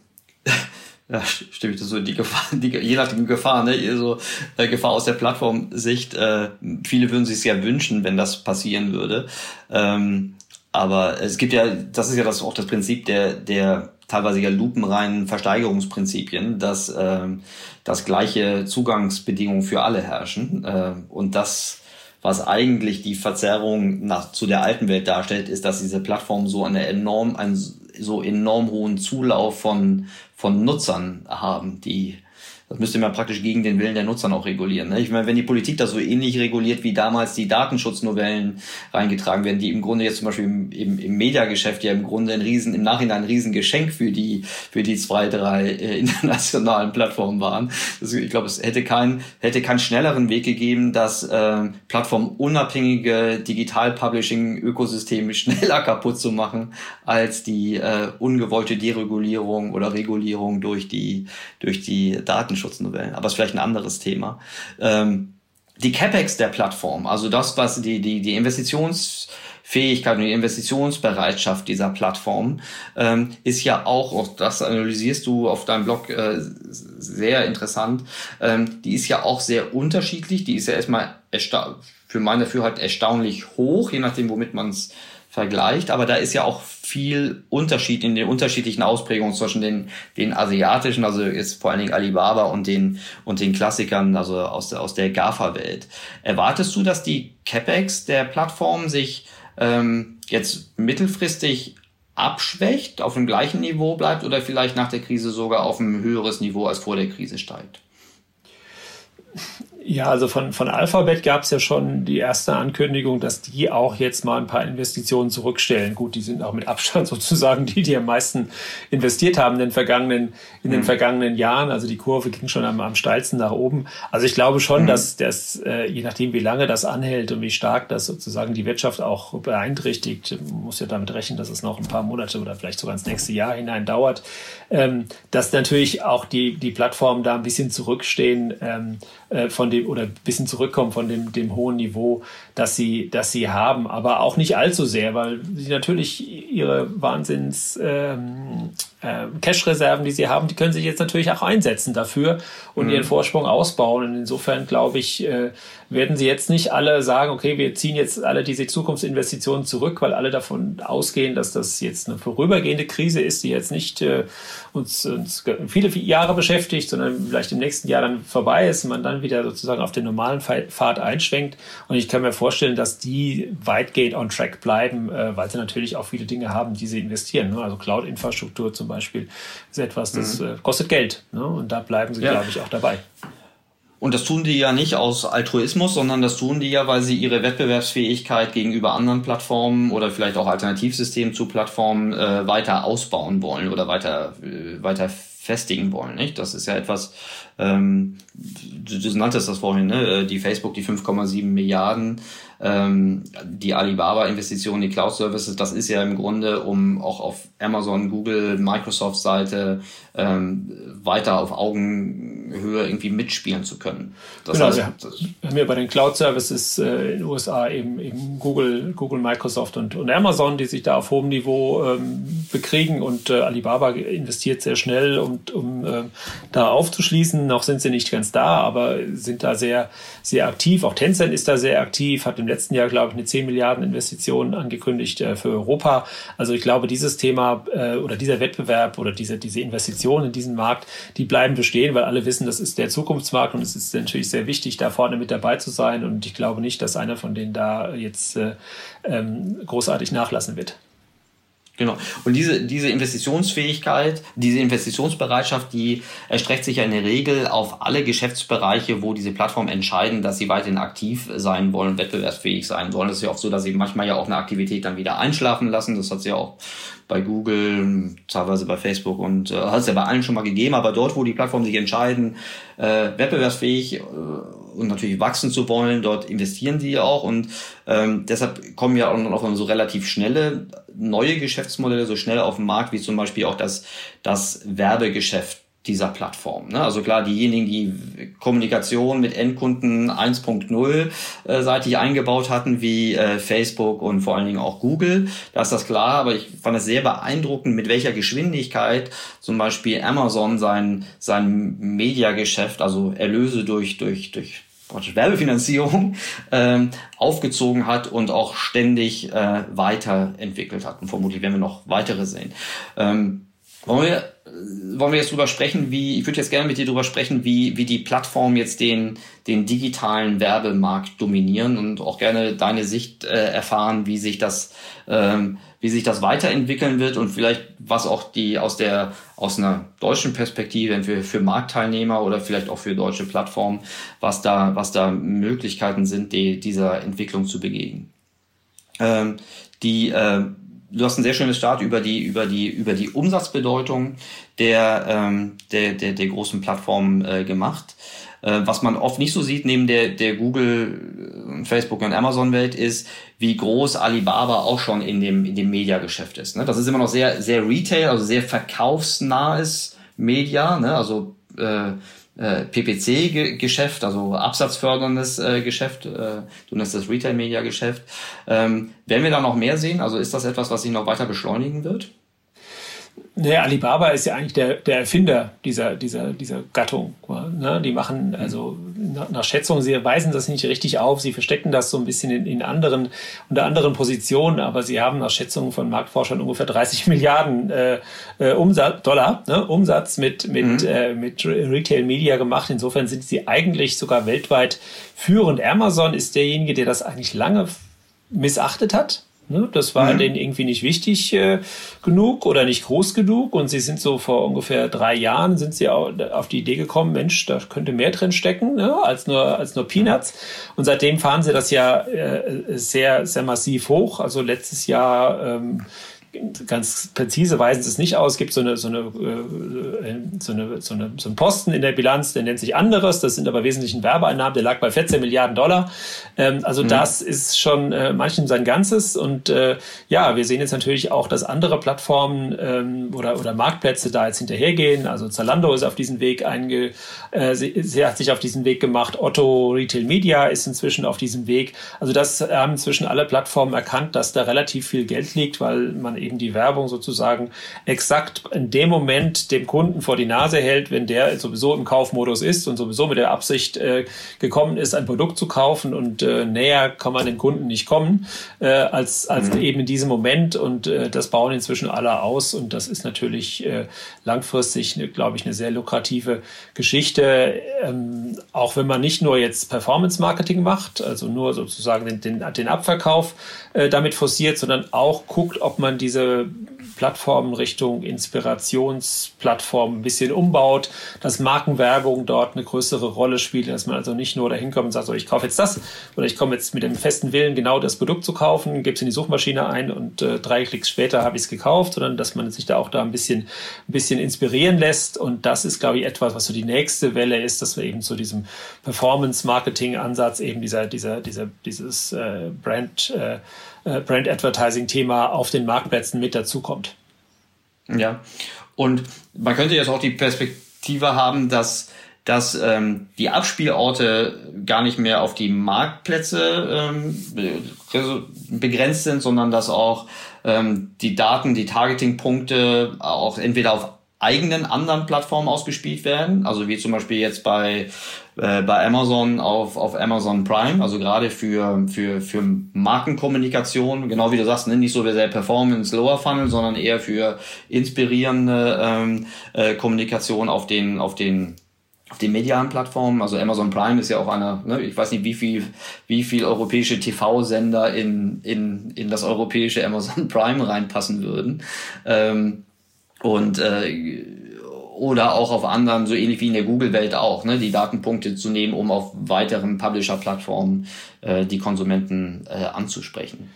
ja, stimme ich das so, die Gefahr, die, je nach Gefahr, ne, so äh, Gefahr aus der Plattformsicht, äh, viele würden sich ja wünschen, wenn das passieren würde. Ähm, aber es gibt ja, das ist ja das auch das Prinzip der, der teilweise ja lupenreinen Versteigerungsprinzipien, dass äh, dass gleiche Zugangsbedingungen für alle herrschen. Äh, und das, was eigentlich die Verzerrung nach, zu der alten Welt darstellt, ist, dass diese Plattformen so eine enorm, einen so enorm hohen Zulauf von, von Nutzern haben, die das müsste man praktisch gegen den Willen der Nutzer auch regulieren. Ne? Ich meine, wenn die Politik das so ähnlich reguliert, wie damals die Datenschutznovellen reingetragen werden, die im Grunde jetzt zum Beispiel im, im, im Mediageschäft ja im Grunde ein Riesen, im Nachhinein ein Riesengeschenk für die, für die zwei, drei äh, (laughs) internationalen Plattformen waren. Also ich glaube, es hätte keinen, hätte keinen schnelleren Weg gegeben, dass äh, plattformunabhängige Digital-Publishing-Ökosysteme schneller kaputt zu machen, als die äh, ungewollte Deregulierung oder Regulierung durch die, durch die Datenschutz Datenschutznovellen, aber ist vielleicht ein anderes Thema. Ähm, die CapEx der Plattform, also das, was die, die, die Investitionsfähigkeit und die Investitionsbereitschaft dieser Plattform ähm, ist ja auch, auch das analysierst du auf deinem Blog äh, sehr interessant, ähm, die ist ja auch sehr unterschiedlich, die ist ja erstmal für meine Dafürhalten erstaunlich hoch, je nachdem, womit man es vergleicht, aber da ist ja auch viel Unterschied in den unterschiedlichen Ausprägungen zwischen den, den asiatischen, also jetzt vor allen Dingen Alibaba und den, und den Klassikern, also aus der, aus der GAFA-Welt. Erwartest du, dass die CapEx der Plattform sich ähm, jetzt mittelfristig abschwächt, auf dem gleichen Niveau bleibt oder vielleicht nach der Krise sogar auf ein höheres Niveau als vor der Krise steigt? Ja, also von, von Alphabet gab es ja schon die erste Ankündigung, dass die auch jetzt mal ein paar Investitionen zurückstellen. Gut, die sind auch mit Abstand (laughs) sozusagen die, die am meisten investiert haben in den vergangenen, in den mhm. vergangenen Jahren. Also die Kurve ging schon am, am steilsten nach oben. Also ich glaube schon, mhm. dass das, äh, je nachdem, wie lange das anhält und wie stark das sozusagen die Wirtschaft auch beeinträchtigt, muss ja damit rechnen, dass es noch ein paar Monate oder vielleicht sogar ins nächste Jahr hinein dauert, ähm, dass natürlich auch die, die Plattformen da ein bisschen zurückstehen ähm, äh, von dem oder ein bisschen zurückkommen von dem, dem hohen Niveau, das sie, das sie haben, aber auch nicht allzu sehr, weil sie natürlich ihre Wahnsinns ähm, äh, Cash-Reserven, die sie haben, die können sich jetzt natürlich auch einsetzen dafür und mhm. ihren Vorsprung ausbauen. Und insofern glaube ich, äh, werden sie jetzt nicht alle sagen, okay, wir ziehen jetzt alle diese Zukunftsinvestitionen zurück, weil alle davon ausgehen, dass das jetzt eine vorübergehende Krise ist, die jetzt nicht äh, uns, uns viele, viele Jahre beschäftigt, sondern vielleicht im nächsten Jahr dann vorbei ist und man dann wieder sozusagen auf den normalen Pfad einschwenkt. Und ich kann mir vorstellen, dass die weitgehend on track bleiben, äh, weil sie natürlich auch viele Dinge haben, die sie investieren. Ne? Also Cloud-Infrastruktur zum Beispiel ist etwas, das mhm. äh, kostet Geld. Ne? Und da bleiben sie, ja. glaube ich, auch dabei. Und das tun die ja nicht aus Altruismus, sondern das tun die ja, weil sie ihre Wettbewerbsfähigkeit gegenüber anderen Plattformen oder vielleicht auch Alternativsystemen zu Plattformen äh, weiter ausbauen wollen oder weiter, äh, weiter festigen wollen. Nicht? Das ist ja etwas, ähm, du, du nanntest das vorhin, ne? Äh, die Facebook, die 5,7 Milliarden, ähm, die Alibaba-Investitionen, die Cloud-Services, das ist ja im Grunde, um auch auf Amazon, Google, Microsoft-Seite ähm, weiter auf Augen Höhe irgendwie mitspielen zu können. Das genau, heißt, wir, haben ja bei den Cloud-Services äh, in den USA eben, eben Google, Google, Microsoft und, und Amazon, die sich da auf hohem Niveau ähm, bekriegen und äh, Alibaba investiert sehr schnell, um, um äh, da aufzuschließen. Noch sind sie nicht ganz da, aber sind da sehr, sehr aktiv. Auch Tencent ist da sehr aktiv, hat im letzten Jahr, glaube ich, eine 10 Milliarden Investition angekündigt äh, für Europa. Also ich glaube, dieses Thema äh, oder dieser Wettbewerb oder diese, diese Investition in diesen Markt, die bleiben bestehen, weil alle wissen, das ist der Zukunftsmarkt und es ist natürlich sehr wichtig, da vorne mit dabei zu sein. Und ich glaube nicht, dass einer von denen da jetzt äh, ähm, großartig nachlassen wird. Genau. Und diese, diese Investitionsfähigkeit, diese Investitionsbereitschaft, die erstreckt sich ja in der Regel auf alle Geschäftsbereiche, wo diese Plattformen entscheiden, dass sie weiterhin aktiv sein wollen, wettbewerbsfähig sein wollen. Das ist ja oft so, dass sie manchmal ja auch eine Aktivität dann wieder einschlafen lassen. Das hat es ja auch bei Google, teilweise bei Facebook und äh, hat es ja bei allen schon mal gegeben. Aber dort, wo die Plattformen sich entscheiden, äh, wettbewerbsfähig äh, und natürlich wachsen zu wollen, dort investieren sie ja auch. Und ähm, deshalb kommen ja auch noch so relativ schnelle neue Geschäftsmodelle so schnell auf den Markt, wie zum Beispiel auch das, das Werbegeschäft dieser Plattform. Ne? Also klar, diejenigen, die Kommunikation mit Endkunden 1.0 äh, seitig eingebaut hatten, wie äh, Facebook und vor allen Dingen auch Google, da ist das klar, aber ich fand es sehr beeindruckend, mit welcher Geschwindigkeit zum Beispiel Amazon sein, sein Mediageschäft, also Erlöse durch, durch, durch Werbefinanzierung (laughs) ähm, aufgezogen hat und auch ständig äh, weiterentwickelt hat. Und vermutlich werden wir noch weitere sehen. Ähm, wollen wir, wollen wir jetzt drüber sprechen, wie, ich würde jetzt gerne mit dir drüber sprechen, wie, wie die Plattformen jetzt den, den digitalen Werbemarkt dominieren und auch gerne deine Sicht äh, erfahren, wie sich das, ähm, wie sich das weiterentwickeln wird und vielleicht was auch die aus der, aus einer deutschen Perspektive für, für Marktteilnehmer oder vielleicht auch für deutsche Plattformen, was da, was da Möglichkeiten sind, die, dieser Entwicklung zu begegnen. Ähm, die, äh, du hast ein sehr schönes Start über die, über die, über die Umsatzbedeutung der, ähm, der, der, der großen Plattformen äh, gemacht. Äh, was man oft nicht so sieht neben der, der Google, äh, Facebook und Amazon-Welt ist, wie groß Alibaba auch schon in dem, in dem Mediageschäft ist. Ne? Das ist immer noch sehr, sehr Retail, also sehr verkaufsnahes Media, ne? also äh, äh, PPC-Geschäft, also absatzförderndes äh, Geschäft, äh, du nennst das Retail-Media-Geschäft. Ähm, werden wir da noch mehr sehen? Also ist das etwas, was sich noch weiter beschleunigen wird? Naja, Alibaba ist ja eigentlich der, der Erfinder dieser, dieser, dieser Gattung. Ne? Die machen also nach, nach Schätzung, sie weisen das nicht richtig auf, sie verstecken das so ein bisschen in, in anderen, unter anderen Positionen, aber sie haben nach Schätzungen von Marktforschern ungefähr 30 (laughs) Milliarden äh, äh, Umsatz, Dollar, ne? Umsatz mit, mit, mhm. äh, mit Retail Media gemacht. Insofern sind sie eigentlich sogar weltweit führend. Amazon ist derjenige, der das eigentlich lange missachtet hat Ne? Das war mhm. denen irgendwie nicht wichtig äh, genug oder nicht groß genug. Und sie sind so vor ungefähr drei Jahren sind sie auf die Idee gekommen, Mensch, da könnte mehr drin stecken ne? als nur als nur Peanuts. Und seitdem fahren sie das ja äh, sehr sehr massiv hoch. Also letztes Jahr ähm, ganz präzise weisen sie es nicht aus. Es gibt so eine, so eine, äh, so eine, so eine, so einen Posten in der Bilanz, der nennt sich anderes. Das sind aber wesentlichen Werbeeinnahmen. Der lag bei 14 Milliarden Dollar. Ähm, also mhm. das ist schon äh, manchen sein Ganzes. Und äh, ja, wir sehen jetzt natürlich auch, dass andere Plattformen ähm, oder, oder Marktplätze da jetzt hinterhergehen. Also Zalando ist auf diesen Weg einge, äh, sie, sie hat sich auf diesen Weg gemacht. Otto Retail Media ist inzwischen auf diesem Weg. Also das haben inzwischen alle Plattformen erkannt, dass da relativ viel Geld liegt, weil man eben die Werbung sozusagen exakt in dem Moment dem Kunden vor die Nase hält, wenn der sowieso im Kaufmodus ist und sowieso mit der Absicht äh, gekommen ist, ein Produkt zu kaufen und äh, näher kann man den Kunden nicht kommen äh, als, als mhm. eben in diesem Moment. Und äh, das bauen inzwischen alle aus. Und das ist natürlich äh, langfristig, ne, glaube ich, eine sehr lukrative Geschichte, ähm, auch wenn man nicht nur jetzt Performance-Marketing macht, also nur sozusagen den, den, den Abverkauf äh, damit forciert, sondern auch guckt, ob man diese Plattformen Richtung Inspirationsplattform ein bisschen umbaut, dass Markenwerbung dort eine größere Rolle spielt, dass man also nicht nur dahin kommt und sagt, so, ich kaufe jetzt das oder ich komme jetzt mit dem festen Willen, genau das Produkt zu kaufen, gebe es in die Suchmaschine ein und äh, drei Klicks später habe ich es gekauft, sondern dass man sich da auch da ein bisschen, ein bisschen inspirieren lässt. Und das ist, glaube ich, etwas, was so die nächste Welle ist, dass wir eben zu diesem Performance-Marketing-Ansatz eben dieser, dieser, dieser, dieses äh, Brand äh, äh, Brand Advertising-Thema auf den Marktplätzen mit dazukommt. Ja, und man könnte jetzt auch die Perspektive haben, dass dass ähm, die Abspielorte gar nicht mehr auf die Marktplätze ähm, begrenzt sind, sondern dass auch ähm, die Daten, die Targeting-Punkte auch entweder auf eigenen anderen Plattformen ausgespielt werden, also wie zum Beispiel jetzt bei äh, bei Amazon auf, auf Amazon Prime, also gerade für, für, für Markenkommunikation, genau wie du sagst, ne, nicht so sehr Performance Lower Funnel, sondern eher für inspirierende ähm, äh, Kommunikation auf den, auf den auf den medialen Plattformen, also Amazon Prime ist ja auch einer, ne, ich weiß nicht, wie viel, wie viel europäische TV-Sender in, in, in das europäische Amazon (laughs) Prime reinpassen würden. Ähm, und äh, oder auch auf anderen, so ähnlich wie in der Google-Welt auch, ne, die Datenpunkte zu nehmen, um auf weiteren Publisher-Plattformen äh, die Konsumenten äh, anzusprechen.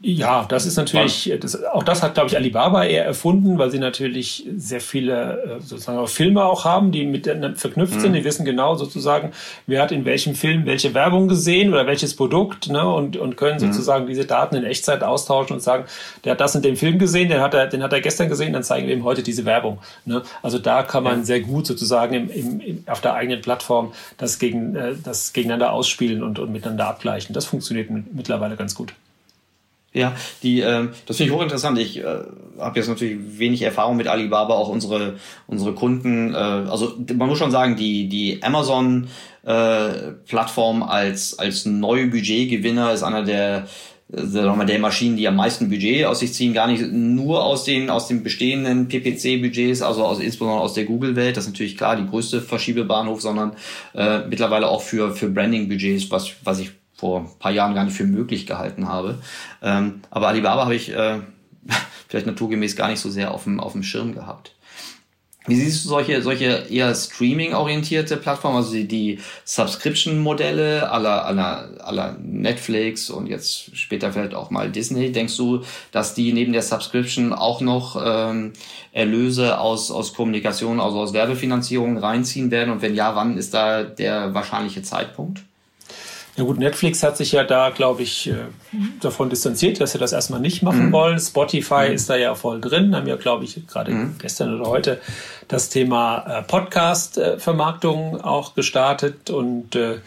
Ja, das ist natürlich, das, auch das hat, glaube ich, Alibaba eher erfunden, weil sie natürlich sehr viele äh, sozusagen auch Filme auch haben, die miteinander verknüpft mhm. sind. Die wissen genau sozusagen, wer hat in welchem Film welche Werbung gesehen oder welches Produkt ne, und, und können mhm. sozusagen diese Daten in Echtzeit austauschen und sagen, der hat das in dem Film gesehen, den hat er, den hat er gestern gesehen, dann zeigen wir ihm heute diese Werbung. Ne? Also da kann man ja. sehr gut sozusagen im, im, im, auf der eigenen Plattform das, gegen, äh, das gegeneinander ausspielen und, und miteinander abgleichen. Das funktioniert mittlerweile ganz gut. Ja, die, äh, das finde ich hochinteressant. Ich äh, habe jetzt natürlich wenig Erfahrung mit Alibaba, auch unsere unsere Kunden. Äh, also man muss schon sagen, die die Amazon äh, Plattform als als neue Budgetgewinner ist einer der wir, der Maschinen, die am meisten Budget aus sich ziehen, gar nicht nur aus den aus den bestehenden PPC-Budgets, also aus, insbesondere aus der Google-Welt, das ist natürlich klar die größte Verschiebebahnhof, sondern äh, mittlerweile auch für für Branding-Budgets, was was ich vor ein paar Jahren gar nicht für möglich gehalten habe. Ähm, aber Alibaba habe ich äh, (laughs) vielleicht naturgemäß gar nicht so sehr auf dem, auf dem Schirm gehabt. Wie siehst du solche, solche eher Streaming-orientierte Plattformen, also die, die Subscription-Modelle aller, aller, aller Netflix und jetzt später vielleicht auch mal Disney? Denkst du, dass die neben der Subscription auch noch ähm, Erlöse aus, aus Kommunikation, also aus Werbefinanzierung reinziehen werden? Und wenn ja, wann ist da der wahrscheinliche Zeitpunkt? Ja gut, Netflix hat sich ja da, glaube ich, äh, davon distanziert, dass sie das erstmal nicht machen mhm. wollen. Spotify mhm. ist da ja voll drin, haben ja, glaube ich, gerade mhm. gestern oder heute das Thema äh, Podcast-Vermarktung auch gestartet. Und äh,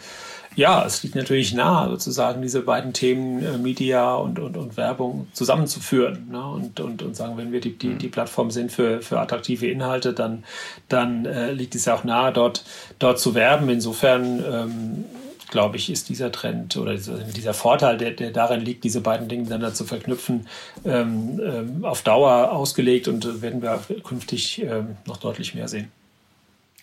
ja, es liegt natürlich nahe, sozusagen diese beiden Themen Media und, und, und Werbung zusammenzuführen. Ne? Und, und, und sagen, wenn wir die, die, mhm. die Plattform sind für, für attraktive Inhalte, dann, dann äh, liegt es ja auch nahe, dort, dort zu werben. Insofern ähm, glaube ich, ist dieser Trend oder dieser Vorteil, der, der darin liegt, diese beiden Dinge miteinander zu verknüpfen, ähm, ähm, auf Dauer ausgelegt und werden wir künftig ähm, noch deutlich mehr sehen.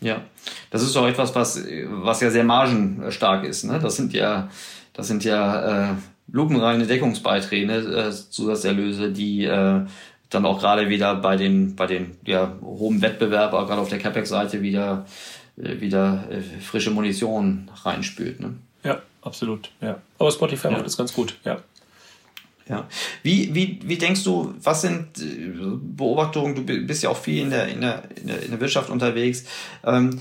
Ja, das ist doch etwas, was, was ja sehr margenstark ist. Ne? Das sind ja, das sind ja äh, lupenreine Deckungsbeiträge, äh, Zusatzerlöse, die äh, dann auch gerade wieder bei den, bei den ja, hohen Wettbewerb, auch gerade auf der CapEx-Seite wieder äh, wieder äh, frische Munition reinspült. Ne? Ja, absolut. Ja. Aber Spotify ja. macht das ganz gut, ja. Ja. Wie, wie, wie denkst du, was sind äh, Beobachtungen, du bist ja auch viel in der, in der, in der Wirtschaft unterwegs, ähm,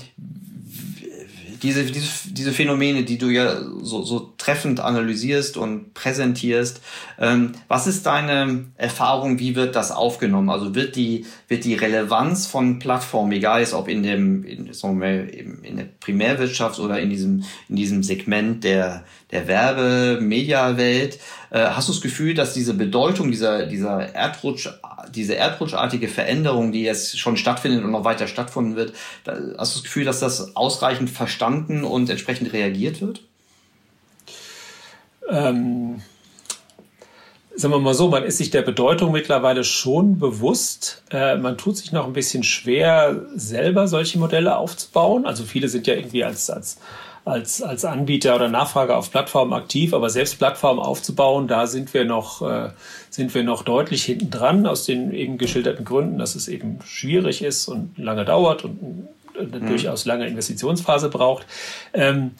diese, diese, diese Phänomene, die du ja so, so treffend analysierst und präsentierst, ähm, was ist deine Erfahrung, wie wird das aufgenommen? Also wird die, wird die Relevanz von Plattformen, egal ist ob in dem, in, sagen wir, in der Primärwirtschaft oder in diesem, in diesem Segment der, der Werbe-Media-Welt, hast du das Gefühl, dass diese Bedeutung dieser, dieser Erdrutsch, diese erdrutschartige Veränderung, die jetzt schon stattfindet und noch weiter stattfinden wird, hast du das Gefühl, dass das ausreichend verstanden und entsprechend reagiert wird? Ähm, sagen wir mal so, man ist sich der Bedeutung mittlerweile schon bewusst. Äh, man tut sich noch ein bisschen schwer, selber solche Modelle aufzubauen. Also viele sind ja irgendwie als, als als, als Anbieter oder Nachfrager auf Plattformen aktiv, aber selbst Plattformen aufzubauen, da sind wir noch, äh, sind wir noch deutlich hinten dran, aus den eben geschilderten Gründen, dass es eben schwierig ist und lange dauert und eine mhm. durchaus lange Investitionsphase braucht. Ähm,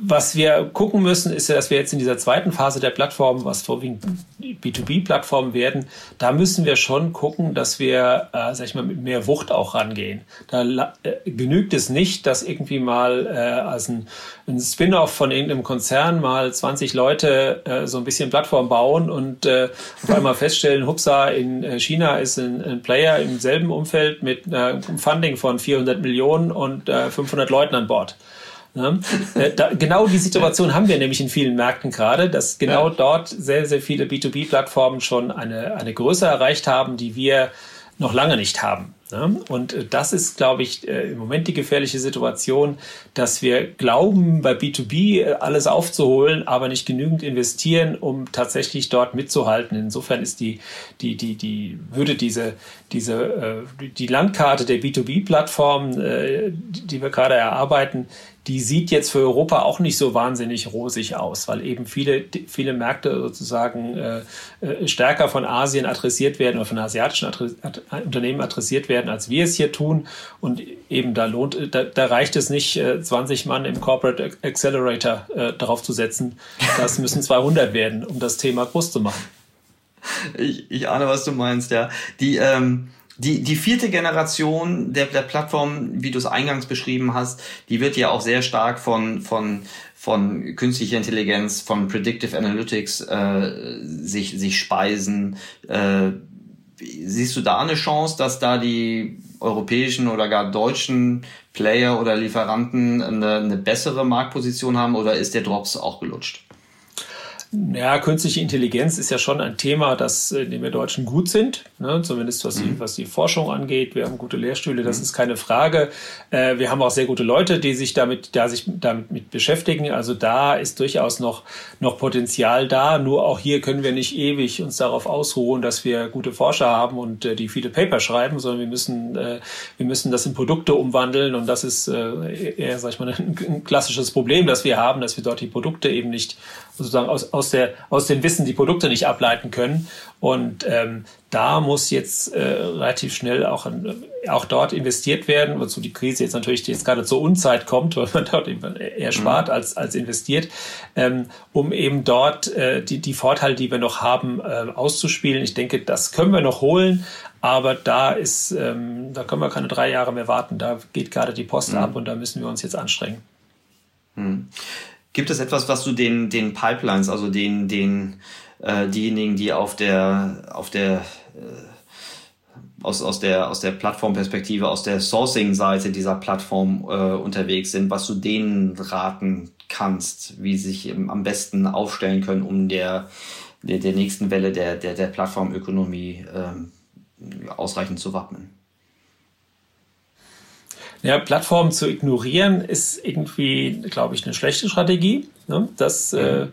was wir gucken müssen, ist ja, dass wir jetzt in dieser zweiten Phase der Plattform, was vorwiegend B2B-Plattformen werden, da müssen wir schon gucken, dass wir, äh, sag ich mal, mit mehr Wucht auch rangehen. Da äh, genügt es nicht, dass irgendwie mal äh, als ein, ein Spin-off von irgendeinem Konzern mal 20 Leute äh, so ein bisschen Plattform bauen und äh, auf einmal (laughs) feststellen, hupsa, in äh, China ist ein, ein Player im selben Umfeld mit einem Funding von 400 Millionen und äh, 500 Leuten an Bord. Ne? Äh, da, genau die Situation haben wir nämlich in vielen Märkten gerade, dass genau ja. dort sehr, sehr viele B2B-Plattformen schon eine, eine Größe erreicht haben, die wir noch lange nicht haben. Ne? Und äh, das ist, glaube ich, äh, im Moment die gefährliche Situation, dass wir glauben, bei B2B alles aufzuholen, aber nicht genügend investieren, um tatsächlich dort mitzuhalten. Insofern ist die, die, die, die, würde diese, diese, die Landkarte der B2B-Plattform, die wir gerade erarbeiten, die sieht jetzt für Europa auch nicht so wahnsinnig rosig aus, weil eben viele, viele Märkte sozusagen äh, äh stärker von Asien adressiert werden oder von asiatischen Unternehmen adressiert werden, als wir es hier tun. Und eben da lohnt, da, da reicht es nicht, äh, 20 Mann im Corporate Accelerator äh, drauf zu setzen. Das müssen 200 werden, um das Thema groß zu machen. Ich, ich ahne, was du meinst, ja. Die, ähm die, die vierte Generation der, der Plattform, wie du es eingangs beschrieben hast, die wird ja auch sehr stark von, von, von künstlicher Intelligenz, von Predictive Analytics äh, sich, sich speisen. Äh, siehst du da eine Chance, dass da die europäischen oder gar deutschen Player oder Lieferanten eine, eine bessere Marktposition haben oder ist der Drops auch gelutscht? Ja, künstliche Intelligenz ist ja schon ein Thema, das, in dem wir Deutschen gut sind, ne? zumindest was, mhm. die, was die Forschung angeht. Wir haben gute Lehrstühle, das mhm. ist keine Frage. Äh, wir haben auch sehr gute Leute, die sich damit, da sich damit mit beschäftigen. Also da ist durchaus noch, noch Potenzial da. Nur auch hier können wir nicht ewig uns darauf ausruhen, dass wir gute Forscher haben und äh, die viele Paper schreiben, sondern wir müssen, äh, wir müssen das in Produkte umwandeln. Und das ist äh, eher, sag ich mal, (laughs) ein, ein klassisches Problem, das wir haben, dass wir dort die Produkte eben nicht sozusagen aus, aus, der, aus dem Wissen die Produkte nicht ableiten können. Und ähm, da muss jetzt äh, relativ schnell auch, auch dort investiert werden, wozu die Krise jetzt natürlich jetzt gerade zur Unzeit kommt, (laughs) weil man dort eher spart mhm. als, als investiert, ähm, um eben dort äh, die, die Vorteile, die wir noch haben, äh, auszuspielen. Ich denke, das können wir noch holen, aber da ist, ähm, da können wir keine drei Jahre mehr warten. Da geht gerade die Post mhm. ab und da müssen wir uns jetzt anstrengen. Mhm. Gibt es etwas, was du den, den Pipelines, also den, den, äh, diejenigen, die auf der, auf der, äh, aus, aus der, aus der Plattformperspektive, aus der Sourcing-Seite dieser Plattform äh, unterwegs sind, was du denen raten kannst, wie sie sich am besten aufstellen können, um der, der, der nächsten Welle der, der, der Plattformökonomie äh, ausreichend zu wappnen? Ja, Plattformen zu ignorieren ist irgendwie, glaube ich, eine schlechte Strategie. Ne? Das, äh,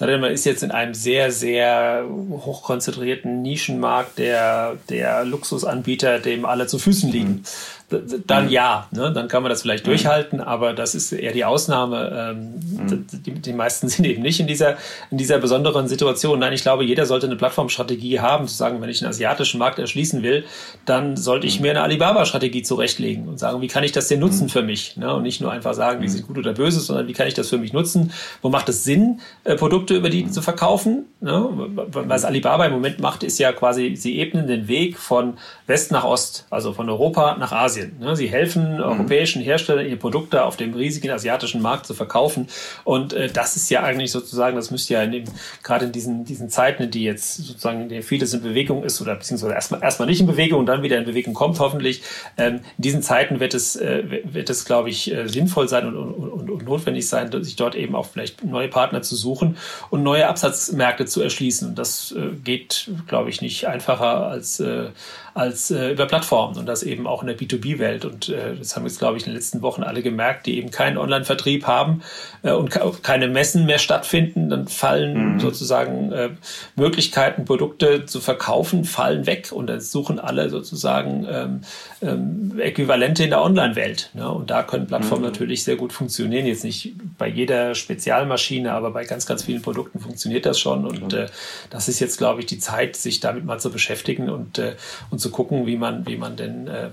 mhm. äh, man ist jetzt in einem sehr, sehr hochkonzentrierten Nischenmarkt der, der Luxusanbieter, dem alle zu Füßen liegen. Mhm dann mhm. ja, ne? dann kann man das vielleicht mhm. durchhalten, aber das ist eher die Ausnahme. Ähm, mhm. die, die, meisten (laughs) sind eben nicht in dieser, in dieser besonderen Situation. Nein, ich glaube, jeder sollte eine Plattformstrategie haben, zu sagen, wenn ich einen asiatischen Markt erschließen will, dann sollte ich mhm. mir eine Alibaba-Strategie zurechtlegen und sagen, wie kann ich das denn nutzen für mich? Ne? Und nicht nur einfach sagen, die sind gut oder böse, sondern wie kann ich das für mich nutzen? Wo macht es Sinn, äh, Produkte über die zu verkaufen? Ne? Was Alibaba im Moment macht, ist ja quasi, sie ebnen den Weg von West nach Ost, also von Europa nach Asien. Ne? Sie helfen mhm. europäischen Herstellern, ihre Produkte auf dem riesigen asiatischen Markt zu verkaufen. Und äh, das ist ja eigentlich sozusagen, das müsste ja in dem, gerade in diesen, diesen Zeiten, in die jetzt sozusagen in denen vieles in Bewegung ist oder beziehungsweise erstmal erstmal nicht in Bewegung und dann wieder in Bewegung kommt, hoffentlich. Ähm, in diesen Zeiten wird es, äh, wird es, glaube ich, sinnvoll sein und, und, und, und notwendig sein, sich dort eben auch vielleicht neue Partner zu suchen und neue Absatzmärkte zu erschließen. Das äh, geht, glaube ich, nicht einfacher als, äh, als äh, über Plattformen und das eben auch in der B2B-Welt. Und äh, das haben jetzt, glaube ich, in den letzten Wochen alle gemerkt, die eben keinen Online-Vertrieb haben äh, und keine Messen mehr stattfinden. Dann fallen mhm. sozusagen äh, Möglichkeiten, Produkte zu verkaufen, fallen weg und dann suchen alle sozusagen ähm, ähm, Äquivalente in der Online-Welt. Ne? Und da können Plattformen mhm. natürlich sehr gut funktionieren. Jetzt nicht bei jeder Spezialmaschine, aber bei ganz, ganz vielen Produkten funktioniert das schon. Und mhm. äh, das ist jetzt, glaube ich, die Zeit, sich damit mal zu beschäftigen und, äh, und zu gucken, wie man, wie man den äh, äh,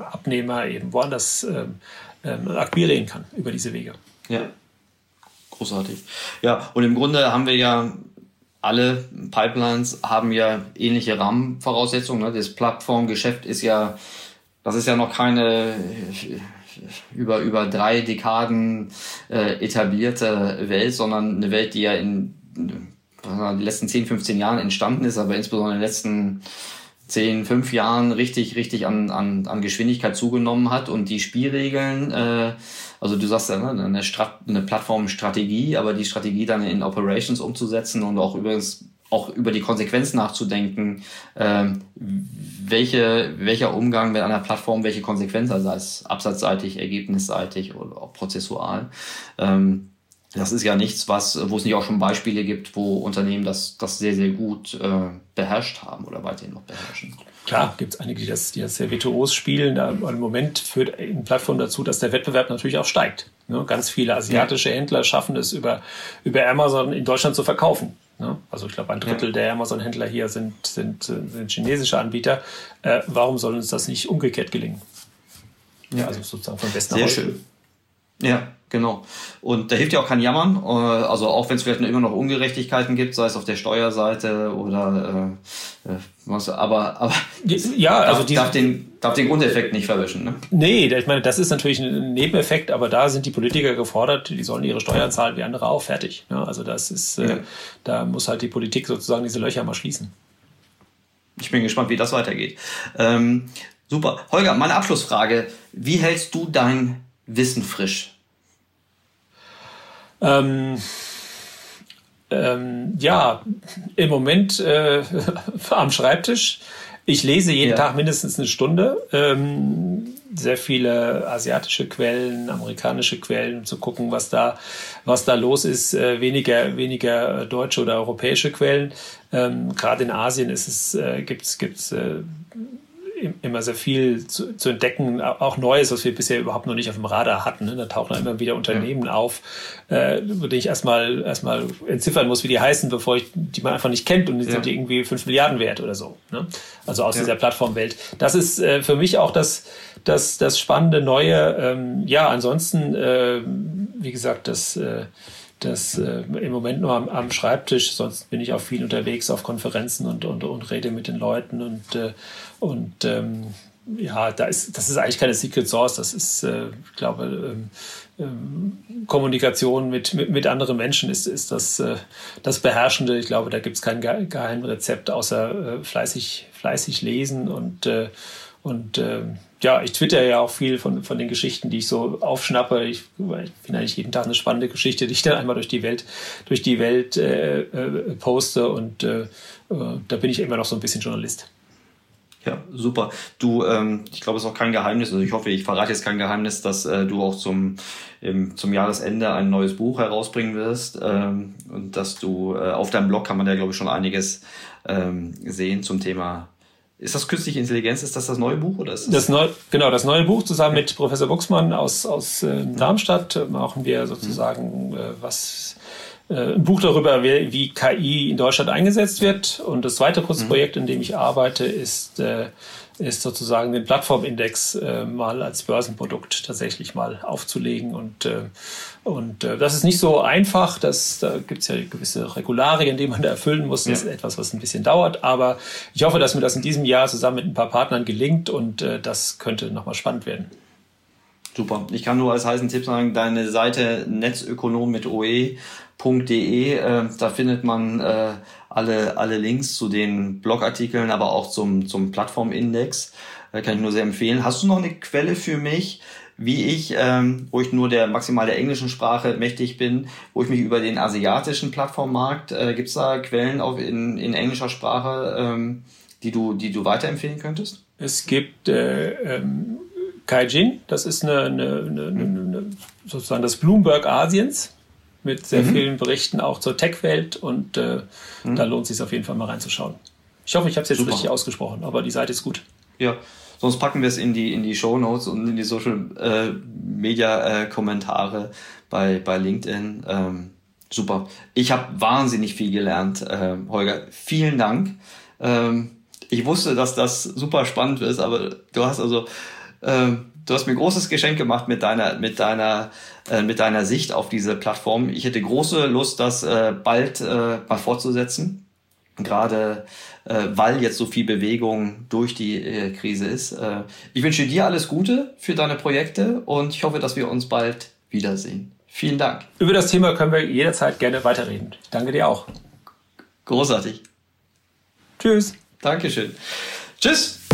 Abnehmer eben woanders äh, äh, akquirieren kann über diese Wege. Ja. Großartig. Ja, und im Grunde haben wir ja alle Pipelines haben ja ähnliche Rahmenvoraussetzungen. Ne? Das Plattformgeschäft ist ja, das ist ja noch keine über, über drei Dekaden äh, etablierte Welt, sondern eine Welt, die ja in den letzten 10, 15 Jahren entstanden ist, aber insbesondere in den letzten 10, 5 Jahren richtig, richtig an, an, an Geschwindigkeit zugenommen hat und die Spielregeln, äh, also du sagst ja, ne, eine, Strat eine Plattformstrategie, aber die Strategie dann in Operations umzusetzen und auch übrigens auch über die Konsequenz nachzudenken, äh, welche, welcher Umgang mit einer Plattform, welche Konsequenz, also es absatzseitig, ergebnisseitig oder auch prozessual. Ähm, das ist ja nichts, was, wo es nicht auch schon Beispiele gibt, wo Unternehmen das, das sehr, sehr gut äh, beherrscht haben oder weiterhin noch beherrschen. Klar, gibt es einige, die das, die das sehr virtuos spielen. Da, Im Moment führt eine Plattform dazu, dass der Wettbewerb natürlich auch steigt. Ne? Ganz viele asiatische Händler schaffen es über, über Amazon in Deutschland zu verkaufen. Ne? Also ich glaube, ein Drittel ja. der Amazon-Händler hier sind, sind, sind chinesische Anbieter. Äh, warum soll uns das nicht umgekehrt gelingen? Ja. Also sozusagen von Westen Sehr schön. Ja, Genau. Und da hilft ja auch kein Jammern. Äh, also auch wenn es vielleicht immer noch Ungerechtigkeiten gibt, sei es auf der Steuerseite oder äh, äh was, aber, aber ja, also darf, darf, den, darf den Grundeffekt nicht verwischen. Ne? Nee, ich meine, das ist natürlich ein Nebeneffekt, aber da sind die Politiker gefordert, die sollen ihre Steuern zahlen wie andere auch fertig. Ne? Also das ist, äh, ja. äh, da muss halt die Politik sozusagen diese Löcher mal schließen. Ich bin gespannt, wie das weitergeht. Ähm, super. Holger, meine Abschlussfrage. Wie hältst du dein Wissen frisch? Ähm, ähm, ja, im Moment äh, (laughs) am Schreibtisch. Ich lese jeden ja. Tag mindestens eine Stunde. Ähm, sehr viele asiatische Quellen, amerikanische Quellen, um zu gucken, was da, was da los ist. Äh, weniger, weniger deutsche oder europäische Quellen. Ähm, Gerade in Asien ist es, äh, gibt's, gibt's äh, immer sehr viel zu, zu, entdecken, auch Neues, was wir bisher überhaupt noch nicht auf dem Radar hatten. Ne? Da tauchen immer wieder Unternehmen auf, äh, die ich erstmal erstmal entziffern muss, wie die heißen, bevor ich die man einfach nicht kennt und die ja. sind irgendwie fünf Milliarden wert oder so. Ne? Also aus ja. dieser Plattformwelt. Das ist äh, für mich auch das, das, das spannende Neue. Ähm, ja, ansonsten, äh, wie gesagt, das äh, das äh, im Moment nur am, am, Schreibtisch, sonst bin ich auch viel unterwegs auf Konferenzen und, und, und rede mit den Leuten und, äh, und ähm, ja, da ist, das ist eigentlich keine Secret Source, das ist, äh, ich glaube, ähm, ähm, Kommunikation mit, mit, mit, anderen Menschen ist, ist das, äh, das Beherrschende. Ich glaube, da gibt es kein Geheimrezept, außer äh, fleißig, fleißig lesen und, äh, und ähm, ja, ich twitter ja auch viel von, von den Geschichten, die ich so aufschnappe. Ich, ich finde eigentlich jeden Tag eine spannende Geschichte, die ich dann einmal durch die Welt, durch die Welt äh, äh, poste und äh, äh da bin ich immer noch so ein bisschen Journalist. Ja, super. Du, ähm, ich glaube, es ist auch kein Geheimnis, also ich hoffe, ich verrate jetzt kein Geheimnis, dass äh, du auch zum, im, zum Jahresende ein neues Buch herausbringen wirst ähm, und dass du äh, auf deinem Blog kann man ja, glaube ich, schon einiges ähm, sehen zum Thema ist das künstliche Intelligenz? Ist das das neue Buch oder ist das, das neu, genau das neue Buch zusammen mit Professor Buxmann aus aus äh, Darmstadt machen wir sozusagen äh, was äh, ein Buch darüber, wie, wie, KI in Deutschland eingesetzt wird. Und das zweite große mhm. Projekt, in dem ich arbeite, ist, äh, ist sozusagen den Plattformindex äh, mal als Börsenprodukt tatsächlich mal aufzulegen. Und, äh, und äh, das ist nicht so einfach. Das, da gibt es ja gewisse Regularien, die man da erfüllen muss. Das ist etwas, was ein bisschen dauert. Aber ich hoffe, dass mir das in diesem Jahr zusammen mit ein paar Partnern gelingt und äh, das könnte nochmal spannend werden. Super. Ich kann nur als heißen Tipp sagen, deine Seite Netzökonom mit OE .de, äh, da findet man äh, alle, alle Links zu den Blogartikeln, aber auch zum, zum Plattformindex. Äh, kann ich nur sehr empfehlen. Hast du noch eine Quelle für mich, wie ich, ähm, wo ich nur der maximal der englischen Sprache mächtig bin, wo ich mich über den asiatischen Plattformmarkt, äh, gibt da Quellen auf, in, in englischer Sprache, ähm, die, du, die du weiterempfehlen könntest? Es gibt äh, ähm, Kaijin, das ist eine, eine, eine, eine, sozusagen das Bloomberg Asiens mit sehr mhm. vielen Berichten auch zur Tech-Welt und äh, mhm. da lohnt es sich auf jeden Fall mal reinzuschauen. Ich hoffe, ich habe es jetzt Super. richtig ausgesprochen, aber die Seite ist gut. Ja, sonst packen wir es in die, in die Show Notes und in die Social äh, Media äh, Kommentare bei, bei LinkedIn. Ähm, super. Ich habe wahnsinnig viel gelernt, äh, Holger. Vielen Dank. Ähm, ich wusste, dass das super spannend ist, aber du hast also ähm, Du hast mir ein großes Geschenk gemacht mit deiner, mit deiner, äh, mit deiner Sicht auf diese Plattform. Ich hätte große Lust, das äh, bald äh, mal fortzusetzen. Gerade äh, weil jetzt so viel Bewegung durch die äh, Krise ist. Äh, ich wünsche dir alles Gute für deine Projekte und ich hoffe, dass wir uns bald wiedersehen. Vielen Dank. Über das Thema können wir jederzeit gerne weiterreden. Ich danke dir auch. Großartig. Tschüss. Dankeschön. Tschüss.